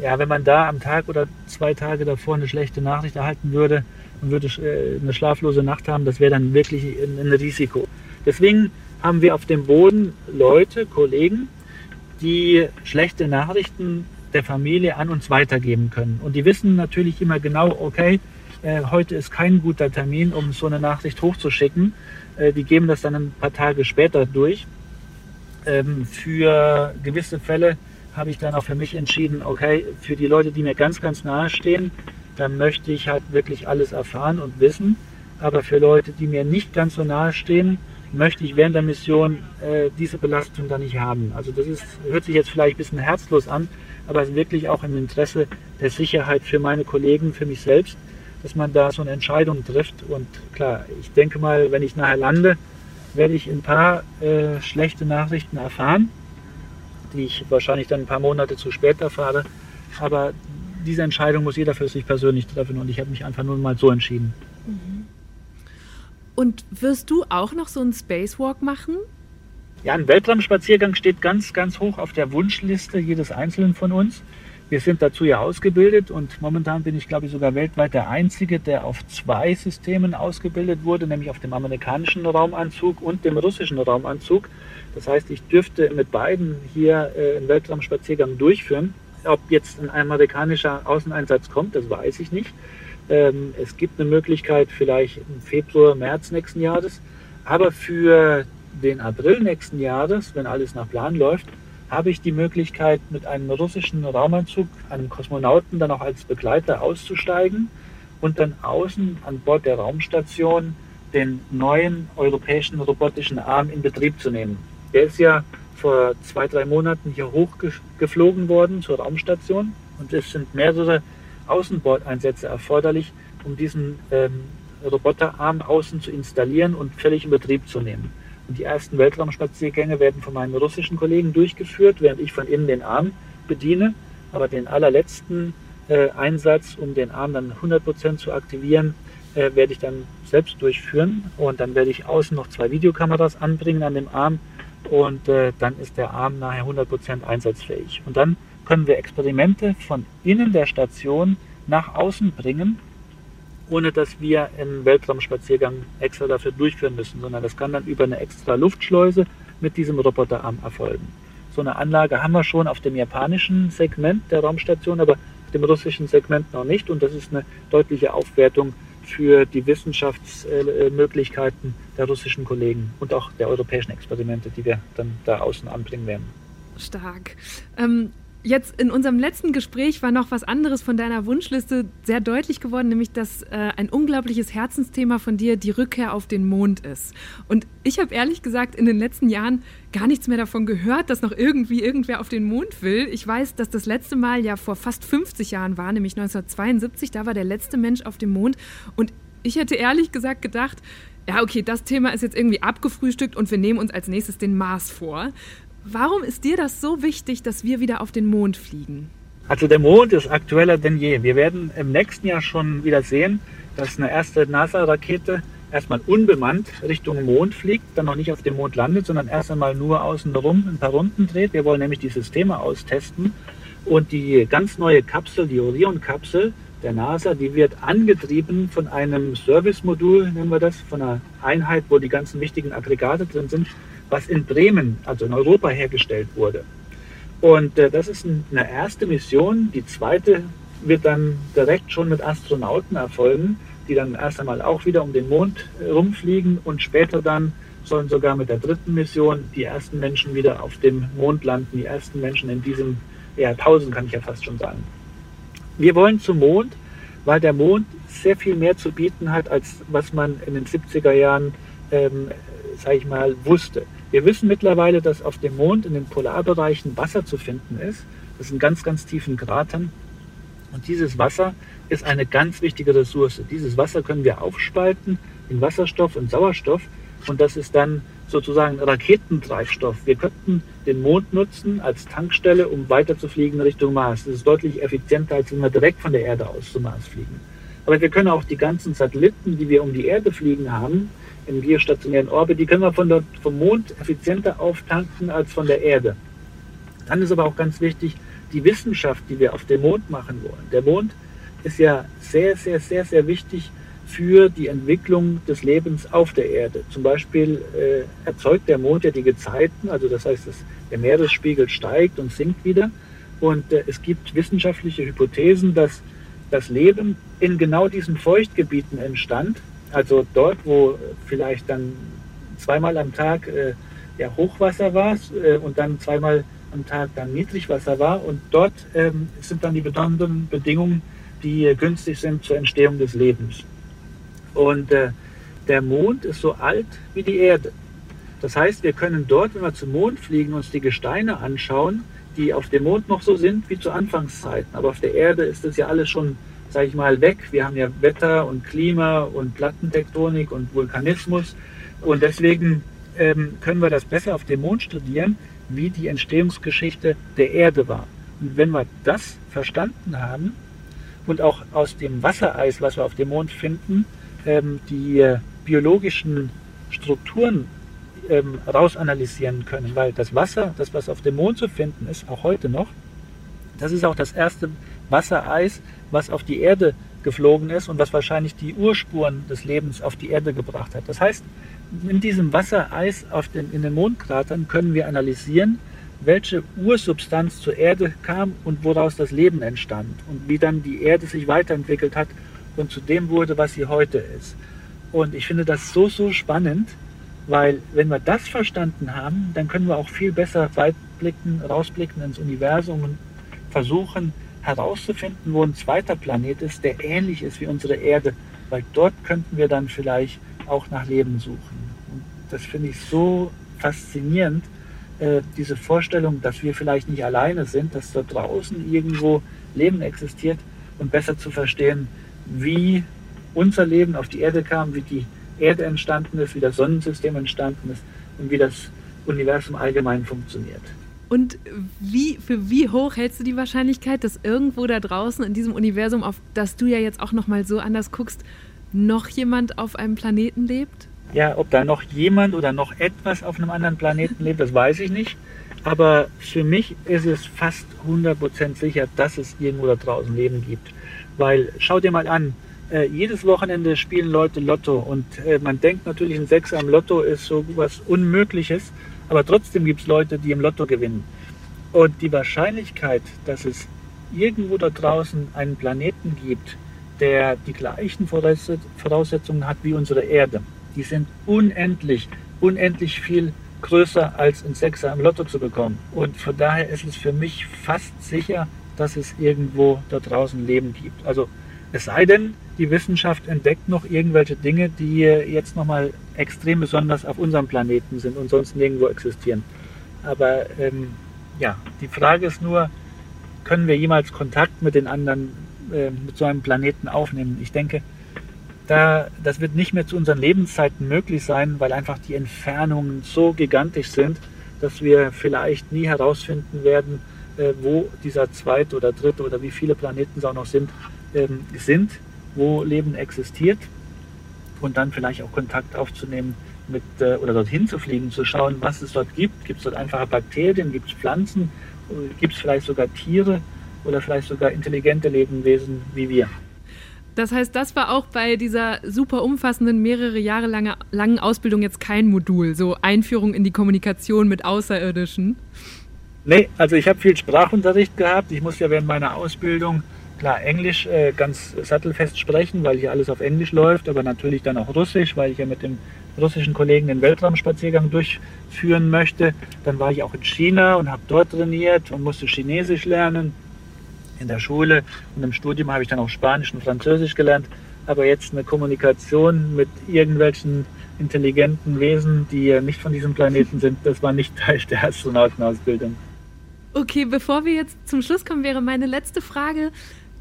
C: ja, wenn man da am Tag oder zwei Tage davor eine schlechte Nachricht erhalten würde und würde äh, eine schlaflose Nacht haben, das wäre dann wirklich ein, Risiko. Deswegen haben wir auf dem Boden Leute, Kollegen, die schlechte Nachrichten der Familie an uns weitergeben können. Und die wissen natürlich immer genau, okay, äh, heute ist kein guter Termin, um so eine Nachricht hochzuschicken. Äh, die geben das dann ein paar Tage später durch. Ähm, für gewisse Fälle habe ich dann auch für mich entschieden, okay, für die Leute, die mir ganz, ganz nahe stehen, dann möchte ich halt wirklich alles erfahren und wissen. Aber für Leute, die mir nicht ganz so nahe stehen, möchte ich während der Mission äh, diese Belastung dann nicht haben. Also das ist, hört sich jetzt vielleicht ein bisschen herzlos an, aber wirklich auch im Interesse der Sicherheit für meine Kollegen, für mich selbst dass man da so eine Entscheidung trifft. Und klar, ich denke mal, wenn ich nachher lande, werde ich ein paar äh, schlechte Nachrichten erfahren, die ich wahrscheinlich dann ein paar Monate zu spät erfahre. Aber diese Entscheidung muss jeder für sich persönlich treffen und ich habe mich einfach nur mal so entschieden. Mhm.
A: Und wirst du auch noch so einen Spacewalk machen?
C: Ja, ein Weltraumspaziergang steht ganz, ganz hoch auf der Wunschliste jedes Einzelnen von uns. Wir sind dazu ja ausgebildet und momentan bin ich, glaube ich, sogar weltweit der Einzige, der auf zwei Systemen ausgebildet wurde, nämlich auf dem amerikanischen Raumanzug und dem russischen Raumanzug. Das heißt, ich dürfte mit beiden hier äh, einen Weltraumspaziergang durchführen. Ob jetzt ein amerikanischer Außeneinsatz kommt, das weiß ich nicht. Ähm, es gibt eine Möglichkeit vielleicht im Februar, März nächsten Jahres. Aber für den April nächsten Jahres, wenn alles nach Plan läuft, habe ich die Möglichkeit, mit einem russischen Raumanzug, einem Kosmonauten, dann auch als Begleiter auszusteigen und dann außen an Bord der Raumstation den neuen europäischen robotischen Arm in Betrieb zu nehmen. Der ist ja vor zwei, drei Monaten hier hochgeflogen worden zur Raumstation und es sind mehrere Außenbordeinsätze erforderlich, um diesen ähm, Roboterarm außen zu installieren und völlig in Betrieb zu nehmen. Und die ersten Weltraumspaziergänge werden von meinen russischen Kollegen durchgeführt, während ich von innen den Arm bediene. Aber den allerletzten äh, Einsatz, um den Arm dann 100% zu aktivieren, äh, werde ich dann selbst durchführen. Und dann werde ich außen noch zwei Videokameras anbringen an dem Arm. Und äh, dann ist der Arm nachher 100% einsatzfähig. Und dann können wir Experimente von innen der Station nach außen bringen ohne dass wir einen Weltraumspaziergang extra dafür durchführen müssen, sondern das kann dann über eine extra Luftschleuse mit diesem Roboterarm erfolgen. So eine Anlage haben wir schon auf dem japanischen Segment der Raumstation, aber dem russischen Segment noch nicht. Und das ist eine deutliche Aufwertung für die Wissenschaftsmöglichkeiten der russischen Kollegen und auch der europäischen Experimente, die wir dann da außen anbringen werden.
A: Stark. Ähm, Jetzt in unserem letzten Gespräch war noch was anderes von deiner Wunschliste sehr deutlich geworden, nämlich dass äh, ein unglaubliches Herzensthema von dir die Rückkehr auf den Mond ist. Und ich habe ehrlich gesagt in den letzten Jahren gar nichts mehr davon gehört, dass noch irgendwie irgendwer auf den Mond will. Ich weiß, dass das letzte Mal ja vor fast 50 Jahren war, nämlich 1972. Da war der letzte Mensch auf dem Mond. Und ich hätte ehrlich gesagt gedacht, ja, okay, das Thema ist jetzt irgendwie abgefrühstückt und wir nehmen uns als nächstes den Mars vor. Warum ist dir das so wichtig, dass wir wieder auf den Mond fliegen?
C: Also der Mond ist aktueller denn je. Wir werden im nächsten Jahr schon wieder sehen, dass eine erste NASA-Rakete erstmal unbemannt Richtung Mond fliegt, dann noch nicht auf dem Mond landet, sondern erst einmal nur außen rum ein paar Runden dreht. Wir wollen nämlich die Systeme austesten. Und die ganz neue Kapsel, die Orion-Kapsel der NASA, die wird angetrieben von einem Service-Modul, nennen wir das, von einer Einheit, wo die ganzen wichtigen Aggregate drin sind was in Bremen, also in Europa hergestellt wurde. Und äh, das ist eine erste Mission. Die zweite wird dann direkt schon mit Astronauten erfolgen, die dann erst einmal auch wieder um den Mond äh, rumfliegen und später dann sollen sogar mit der dritten Mission die ersten Menschen wieder auf dem Mond landen, die ersten Menschen in diesem Jahrtausend, kann ich ja fast schon sagen. Wir wollen zum Mond, weil der Mond sehr viel mehr zu bieten hat, als was man in den 70er Jahren, ähm, sage ich mal, wusste. Wir wissen mittlerweile, dass auf dem Mond in den Polarbereichen Wasser zu finden ist. Das sind ganz, ganz tiefen Kratern. Und dieses Wasser ist eine ganz wichtige Ressource. Dieses Wasser können wir aufspalten in Wasserstoff und Sauerstoff. Und das ist dann sozusagen Raketentreibstoff. Wir könnten den Mond nutzen als Tankstelle, um weiter zu fliegen Richtung Mars. Das ist deutlich effizienter, als wenn wir direkt von der Erde aus zum Mars fliegen. Aber wir können auch die ganzen Satelliten, die wir um die Erde fliegen haben, im geostationären Orbit, die können wir von dort, vom Mond effizienter auftanken als von der Erde. Dann ist aber auch ganz wichtig, die Wissenschaft, die wir auf dem Mond machen wollen. Der Mond ist ja sehr, sehr, sehr, sehr wichtig für die Entwicklung des Lebens auf der Erde. Zum Beispiel äh, erzeugt der Mond ja die Gezeiten, also das heißt, dass der Meeresspiegel steigt und sinkt wieder. Und äh, es gibt wissenschaftliche Hypothesen, dass das Leben in genau diesen Feuchtgebieten entstand, also dort, wo vielleicht dann zweimal am Tag äh, ja, Hochwasser war äh, und dann zweimal am Tag dann Niedrigwasser war. Und dort ähm, sind dann die besonderen Bedingungen, die äh, günstig sind zur Entstehung des Lebens. Und äh, der Mond ist so alt wie die Erde. Das heißt, wir können dort, wenn wir zum Mond fliegen, uns die Gesteine anschauen, die auf dem Mond noch so sind wie zu Anfangszeiten. Aber auf der Erde ist das ja alles schon sage ich mal, weg. Wir haben ja Wetter und Klima und Plattentektonik und Vulkanismus. Und deswegen ähm, können wir das besser auf dem Mond studieren, wie die Entstehungsgeschichte der Erde war. Und wenn wir das verstanden haben und auch aus dem Wassereis, was wir auf dem Mond finden, ähm, die äh, biologischen Strukturen ähm, rausanalysieren können, weil das Wasser, das was auf dem Mond zu finden ist, auch heute noch, das ist auch das erste Wassereis, was auf die Erde geflogen ist und was wahrscheinlich die Urspuren des Lebens auf die Erde gebracht hat. Das heißt, in diesem Wassereis den, in den Mondkratern können wir analysieren, welche Ursubstanz zur Erde kam und woraus das Leben entstand und wie dann die Erde sich weiterentwickelt hat und zu dem wurde, was sie heute ist. Und ich finde das so, so spannend, weil wenn wir das verstanden haben, dann können wir auch viel besser weitblicken, rausblicken ins Universum und versuchen, herauszufinden, wo ein zweiter Planet ist, der ähnlich ist wie unsere Erde, weil dort könnten wir dann vielleicht auch nach Leben suchen. Und das finde ich so faszinierend, äh, diese Vorstellung, dass wir vielleicht nicht alleine sind, dass dort draußen irgendwo Leben existiert und besser zu verstehen, wie unser Leben auf die Erde kam, wie die Erde entstanden ist, wie das Sonnensystem entstanden ist und wie das Universum allgemein funktioniert.
A: Und wie, für wie hoch hältst du die Wahrscheinlichkeit, dass irgendwo da draußen in diesem Universum, auf das du ja jetzt auch nochmal so anders guckst, noch jemand auf einem Planeten lebt?
C: Ja, ob da noch jemand oder noch etwas auf einem anderen Planeten lebt, das weiß ich nicht. Aber für mich ist es fast 100% sicher, dass es irgendwo da draußen Leben gibt. Weil schau dir mal an, äh, jedes Wochenende spielen Leute Lotto und äh, man denkt natürlich, ein Sechser am Lotto ist so was Unmögliches. Aber trotzdem gibt es Leute, die im Lotto gewinnen. Und die Wahrscheinlichkeit, dass es irgendwo da draußen einen Planeten gibt, der die gleichen Voraussetzungen hat wie unsere Erde. Die sind unendlich, unendlich viel größer als ein Sechser im Lotto zu bekommen. Und von daher ist es für mich fast sicher, dass es irgendwo da draußen Leben gibt. Also es sei denn, die Wissenschaft entdeckt noch irgendwelche Dinge, die jetzt nochmal extrem besonders auf unserem Planeten sind und sonst nirgendwo existieren. Aber ähm, ja, die Frage ist nur, können wir jemals Kontakt mit den anderen, äh, mit so einem Planeten aufnehmen? Ich denke, da, das wird nicht mehr zu unseren Lebenszeiten möglich sein, weil einfach die Entfernungen so gigantisch sind, dass wir vielleicht nie herausfinden werden, äh, wo dieser zweite oder dritte oder wie viele Planeten es auch noch sind, ähm, sind, wo Leben existiert und dann vielleicht auch Kontakt aufzunehmen mit äh, oder dorthin zu fliegen, zu schauen, was es dort gibt. Gibt es dort einfache Bakterien, gibt es Pflanzen, gibt es vielleicht sogar Tiere oder vielleicht sogar intelligente Lebewesen wie wir.
A: Das heißt, das war auch bei dieser super umfassenden, mehrere Jahre lange, langen Ausbildung jetzt kein Modul, so Einführung in die Kommunikation mit Außerirdischen?
C: Nee, also ich habe viel Sprachunterricht gehabt. Ich musste ja während meiner Ausbildung klar Englisch äh, ganz sattelfest sprechen, weil hier alles auf Englisch läuft, aber natürlich dann auch Russisch, weil ich ja mit dem russischen Kollegen den Weltraumspaziergang durchführen möchte. Dann war ich auch in China und habe dort trainiert und musste Chinesisch lernen in der Schule und im Studium habe ich dann auch Spanisch und Französisch gelernt. Aber jetzt eine Kommunikation mit irgendwelchen intelligenten Wesen, die nicht von diesem Planeten sind, das war nicht Teil der Astronautenausbildung.
A: Okay, bevor wir jetzt zum Schluss kommen, wäre meine letzte Frage.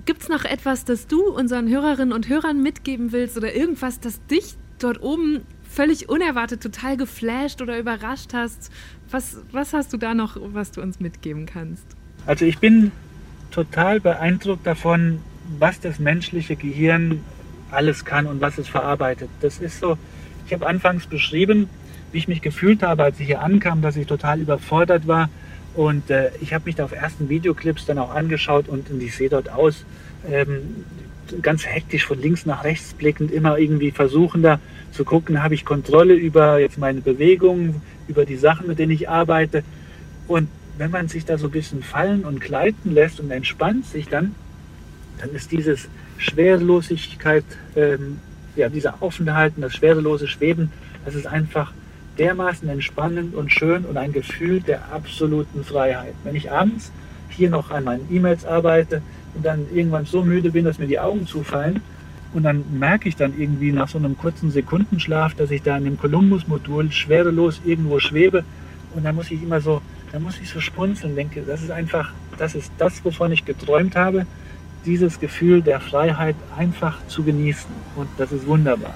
A: Gibt es noch etwas, das du unseren Hörerinnen und Hörern mitgeben willst oder irgendwas, das dich dort oben völlig unerwartet total geflasht oder überrascht hast? Was, was hast du da noch, was du uns mitgeben kannst?
C: Also ich bin total beeindruckt davon, was das menschliche Gehirn alles kann und was es verarbeitet. Das ist so, ich habe anfangs beschrieben, wie ich mich gefühlt habe, als ich hier ankam, dass ich total überfordert war. Und äh, ich habe mich da auf ersten Videoclips dann auch angeschaut und, und ich sehe dort aus, ähm, ganz hektisch von links nach rechts blickend, immer irgendwie versuchender zu gucken, habe ich Kontrolle über jetzt meine Bewegungen, über die Sachen, mit denen ich arbeite. Und wenn man sich da so ein bisschen fallen und gleiten lässt und entspannt sich dann, dann ist dieses Schwerelosigkeit, ähm, ja, dieser Aufenthalten, das schwerelose Schweben, das ist einfach dermaßen entspannend und schön und ein Gefühl der absoluten Freiheit. Wenn ich abends hier noch an meinen E-Mails arbeite und dann irgendwann so müde bin, dass mir die Augen zufallen, und dann merke ich dann irgendwie nach so einem kurzen Sekundenschlaf, dass ich da in dem Columbus-Modul schwerelos irgendwo schwebe. Und dann muss ich immer so da muss ich so spunzeln, denke, das ist einfach, das ist das, wovon ich geträumt habe, dieses Gefühl der Freiheit einfach zu genießen. Und das ist wunderbar.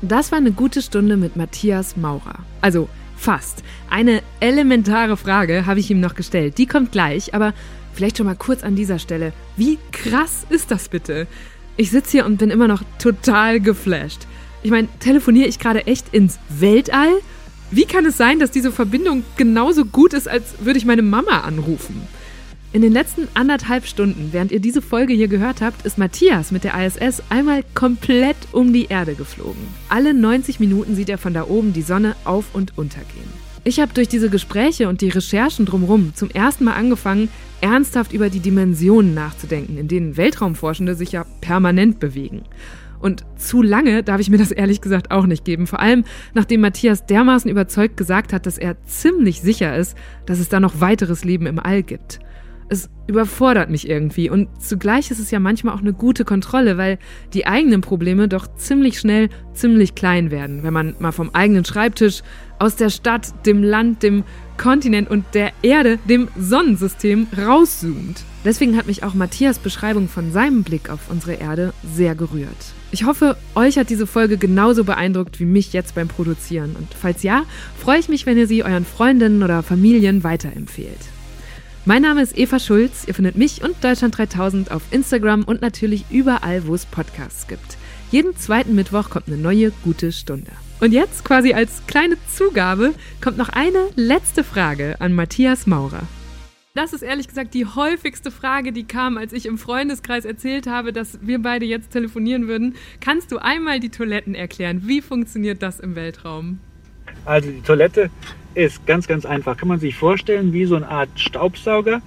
A: Das war eine gute Stunde mit Matthias Maurer. Also fast. Eine elementare Frage habe ich ihm noch gestellt. Die kommt gleich, aber vielleicht schon mal kurz an dieser Stelle. Wie krass ist das bitte? Ich sitze hier und bin immer noch total geflasht. Ich meine, telefoniere ich gerade echt ins Weltall? Wie kann es sein, dass diese Verbindung genauso gut ist, als würde ich meine Mama anrufen? In den letzten anderthalb Stunden, während ihr diese Folge hier gehört habt, ist Matthias mit der ISS einmal komplett um die Erde geflogen. Alle 90 Minuten sieht er von da oben die Sonne auf und untergehen. Ich habe durch diese Gespräche und die Recherchen drumherum zum ersten Mal angefangen, ernsthaft über die Dimensionen nachzudenken, in denen Weltraumforschende sich ja permanent bewegen. Und zu lange darf ich mir das ehrlich gesagt auch nicht geben. Vor allem, nachdem Matthias dermaßen überzeugt gesagt hat, dass er ziemlich sicher ist, dass es da noch weiteres Leben im All gibt. Überfordert mich irgendwie und zugleich ist es ja manchmal auch eine gute Kontrolle, weil die eigenen Probleme doch ziemlich schnell ziemlich klein werden, wenn man mal vom eigenen Schreibtisch, aus der Stadt, dem Land, dem Kontinent und der Erde, dem Sonnensystem rauszoomt. Deswegen hat mich auch Matthias Beschreibung von seinem Blick auf unsere Erde sehr gerührt. Ich hoffe, euch hat diese Folge genauso beeindruckt wie mich jetzt beim Produzieren. Und falls ja, freue ich mich, wenn ihr sie euren Freundinnen oder Familien weiterempfehlt. Mein Name ist Eva Schulz. Ihr findet mich und Deutschland 3000 auf Instagram und natürlich überall, wo es Podcasts gibt. Jeden zweiten Mittwoch kommt eine neue gute Stunde. Und jetzt, quasi als kleine Zugabe, kommt noch eine letzte Frage an Matthias Maurer. Das ist ehrlich gesagt die häufigste Frage, die kam, als ich im Freundeskreis erzählt habe, dass wir beide jetzt telefonieren würden. Kannst du einmal die Toiletten erklären? Wie funktioniert das im Weltraum?
C: Also die Toilette ist ganz, ganz einfach. Kann man sich vorstellen wie so eine Art Staubsauger,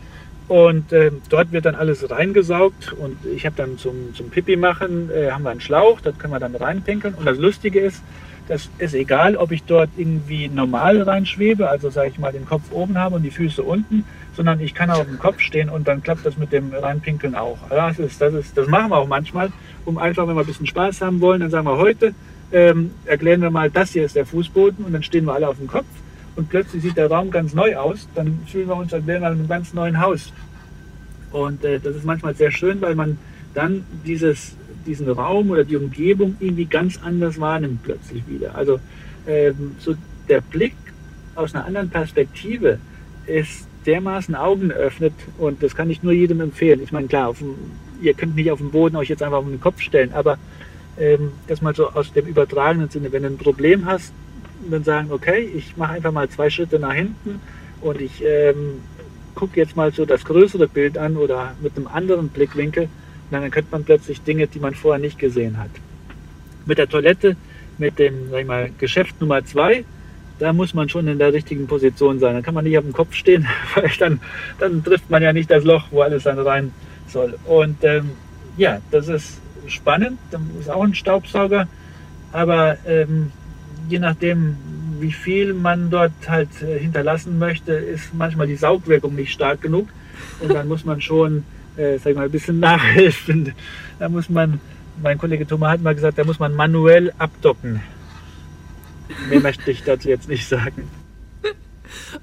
C: Und äh, dort wird dann alles reingesaugt und ich habe dann zum, zum Pipi machen, äh, haben wir einen Schlauch, das können wir dann reinpinkeln. Und das Lustige ist, das ist egal, ob ich dort irgendwie normal reinschwebe, also sage ich mal den Kopf oben habe und die Füße unten, sondern ich kann auf dem Kopf stehen und dann klappt das mit dem Reinpinkeln auch. Das, ist, das, ist, das machen wir auch manchmal, um einfach, wenn wir ein bisschen Spaß haben wollen, dann sagen wir heute, ähm, erklären wir mal, das hier ist der Fußboden und dann stehen wir alle auf dem Kopf und plötzlich sieht der Raum ganz neu aus, dann fühlen wir uns, als wären wir in einem ganz neuen Haus. Und äh, das ist manchmal sehr schön, weil man dann dieses, diesen Raum oder die Umgebung irgendwie ganz anders wahrnimmt plötzlich wieder. Also ähm, so der Blick aus einer anderen Perspektive ist dermaßen Augen öffnet und das kann ich nur jedem empfehlen. Ich meine, klar, dem, ihr könnt nicht auf dem Boden euch jetzt einfach auf den Kopf stellen, aber ähm, das so aus dem übertragenen Sinne, wenn du ein Problem hast, dann sagen, okay, ich mache einfach mal zwei Schritte nach hinten und ich ähm, gucke jetzt mal so das größere Bild an oder mit einem anderen Blickwinkel, dann erkennt man plötzlich Dinge, die man vorher nicht gesehen hat. Mit der Toilette, mit dem sag ich mal, Geschäft Nummer zwei, da muss man schon in der richtigen Position sein. Dann kann man nicht auf dem Kopf stehen, weil dann, dann trifft man ja nicht das Loch, wo alles dann rein soll. Und ähm, ja, das ist spannend. Das ist auch ein Staubsauger. Aber ähm, je nachdem, wie viel man dort halt äh, hinterlassen möchte, ist manchmal die Saugwirkung nicht stark genug. Und dann muss man schon, äh, sag ich mal, ein bisschen nachhelfen. Da muss man, mein Kollege Thomas hat mal gesagt, da muss man manuell abdocken. Mehr möchte ich dazu jetzt nicht sagen.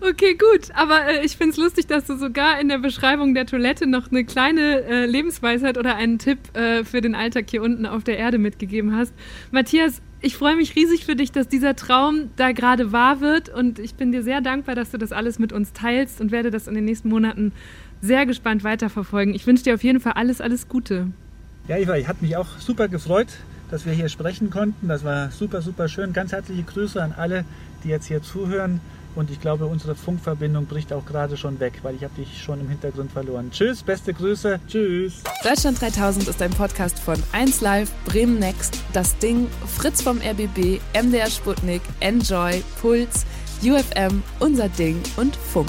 A: Okay, gut. Aber äh, ich finde es lustig, dass du sogar in der Beschreibung der Toilette noch eine kleine äh, Lebensweisheit oder einen Tipp äh, für den Alltag hier unten auf der Erde mitgegeben hast. Matthias, ich freue mich riesig für dich, dass dieser Traum da gerade wahr wird. Und ich bin dir sehr dankbar, dass du das alles mit uns teilst und werde das in den nächsten Monaten sehr gespannt weiterverfolgen. Ich wünsche dir auf jeden Fall alles, alles Gute.
C: Ja, Eva, ich habe mich auch super gefreut, dass wir hier sprechen konnten. Das war super, super schön. Ganz herzliche Grüße an alle, die jetzt hier zuhören. Und ich glaube, unsere Funkverbindung bricht auch gerade schon weg, weil ich habe dich schon im Hintergrund verloren. Tschüss, beste Grüße. Tschüss.
A: Deutschland 3000 ist ein Podcast von 1 Live, Bremen Next, Das Ding, Fritz vom RBB, MDR Sputnik, Enjoy, Puls, UFM, Unser Ding und Funk.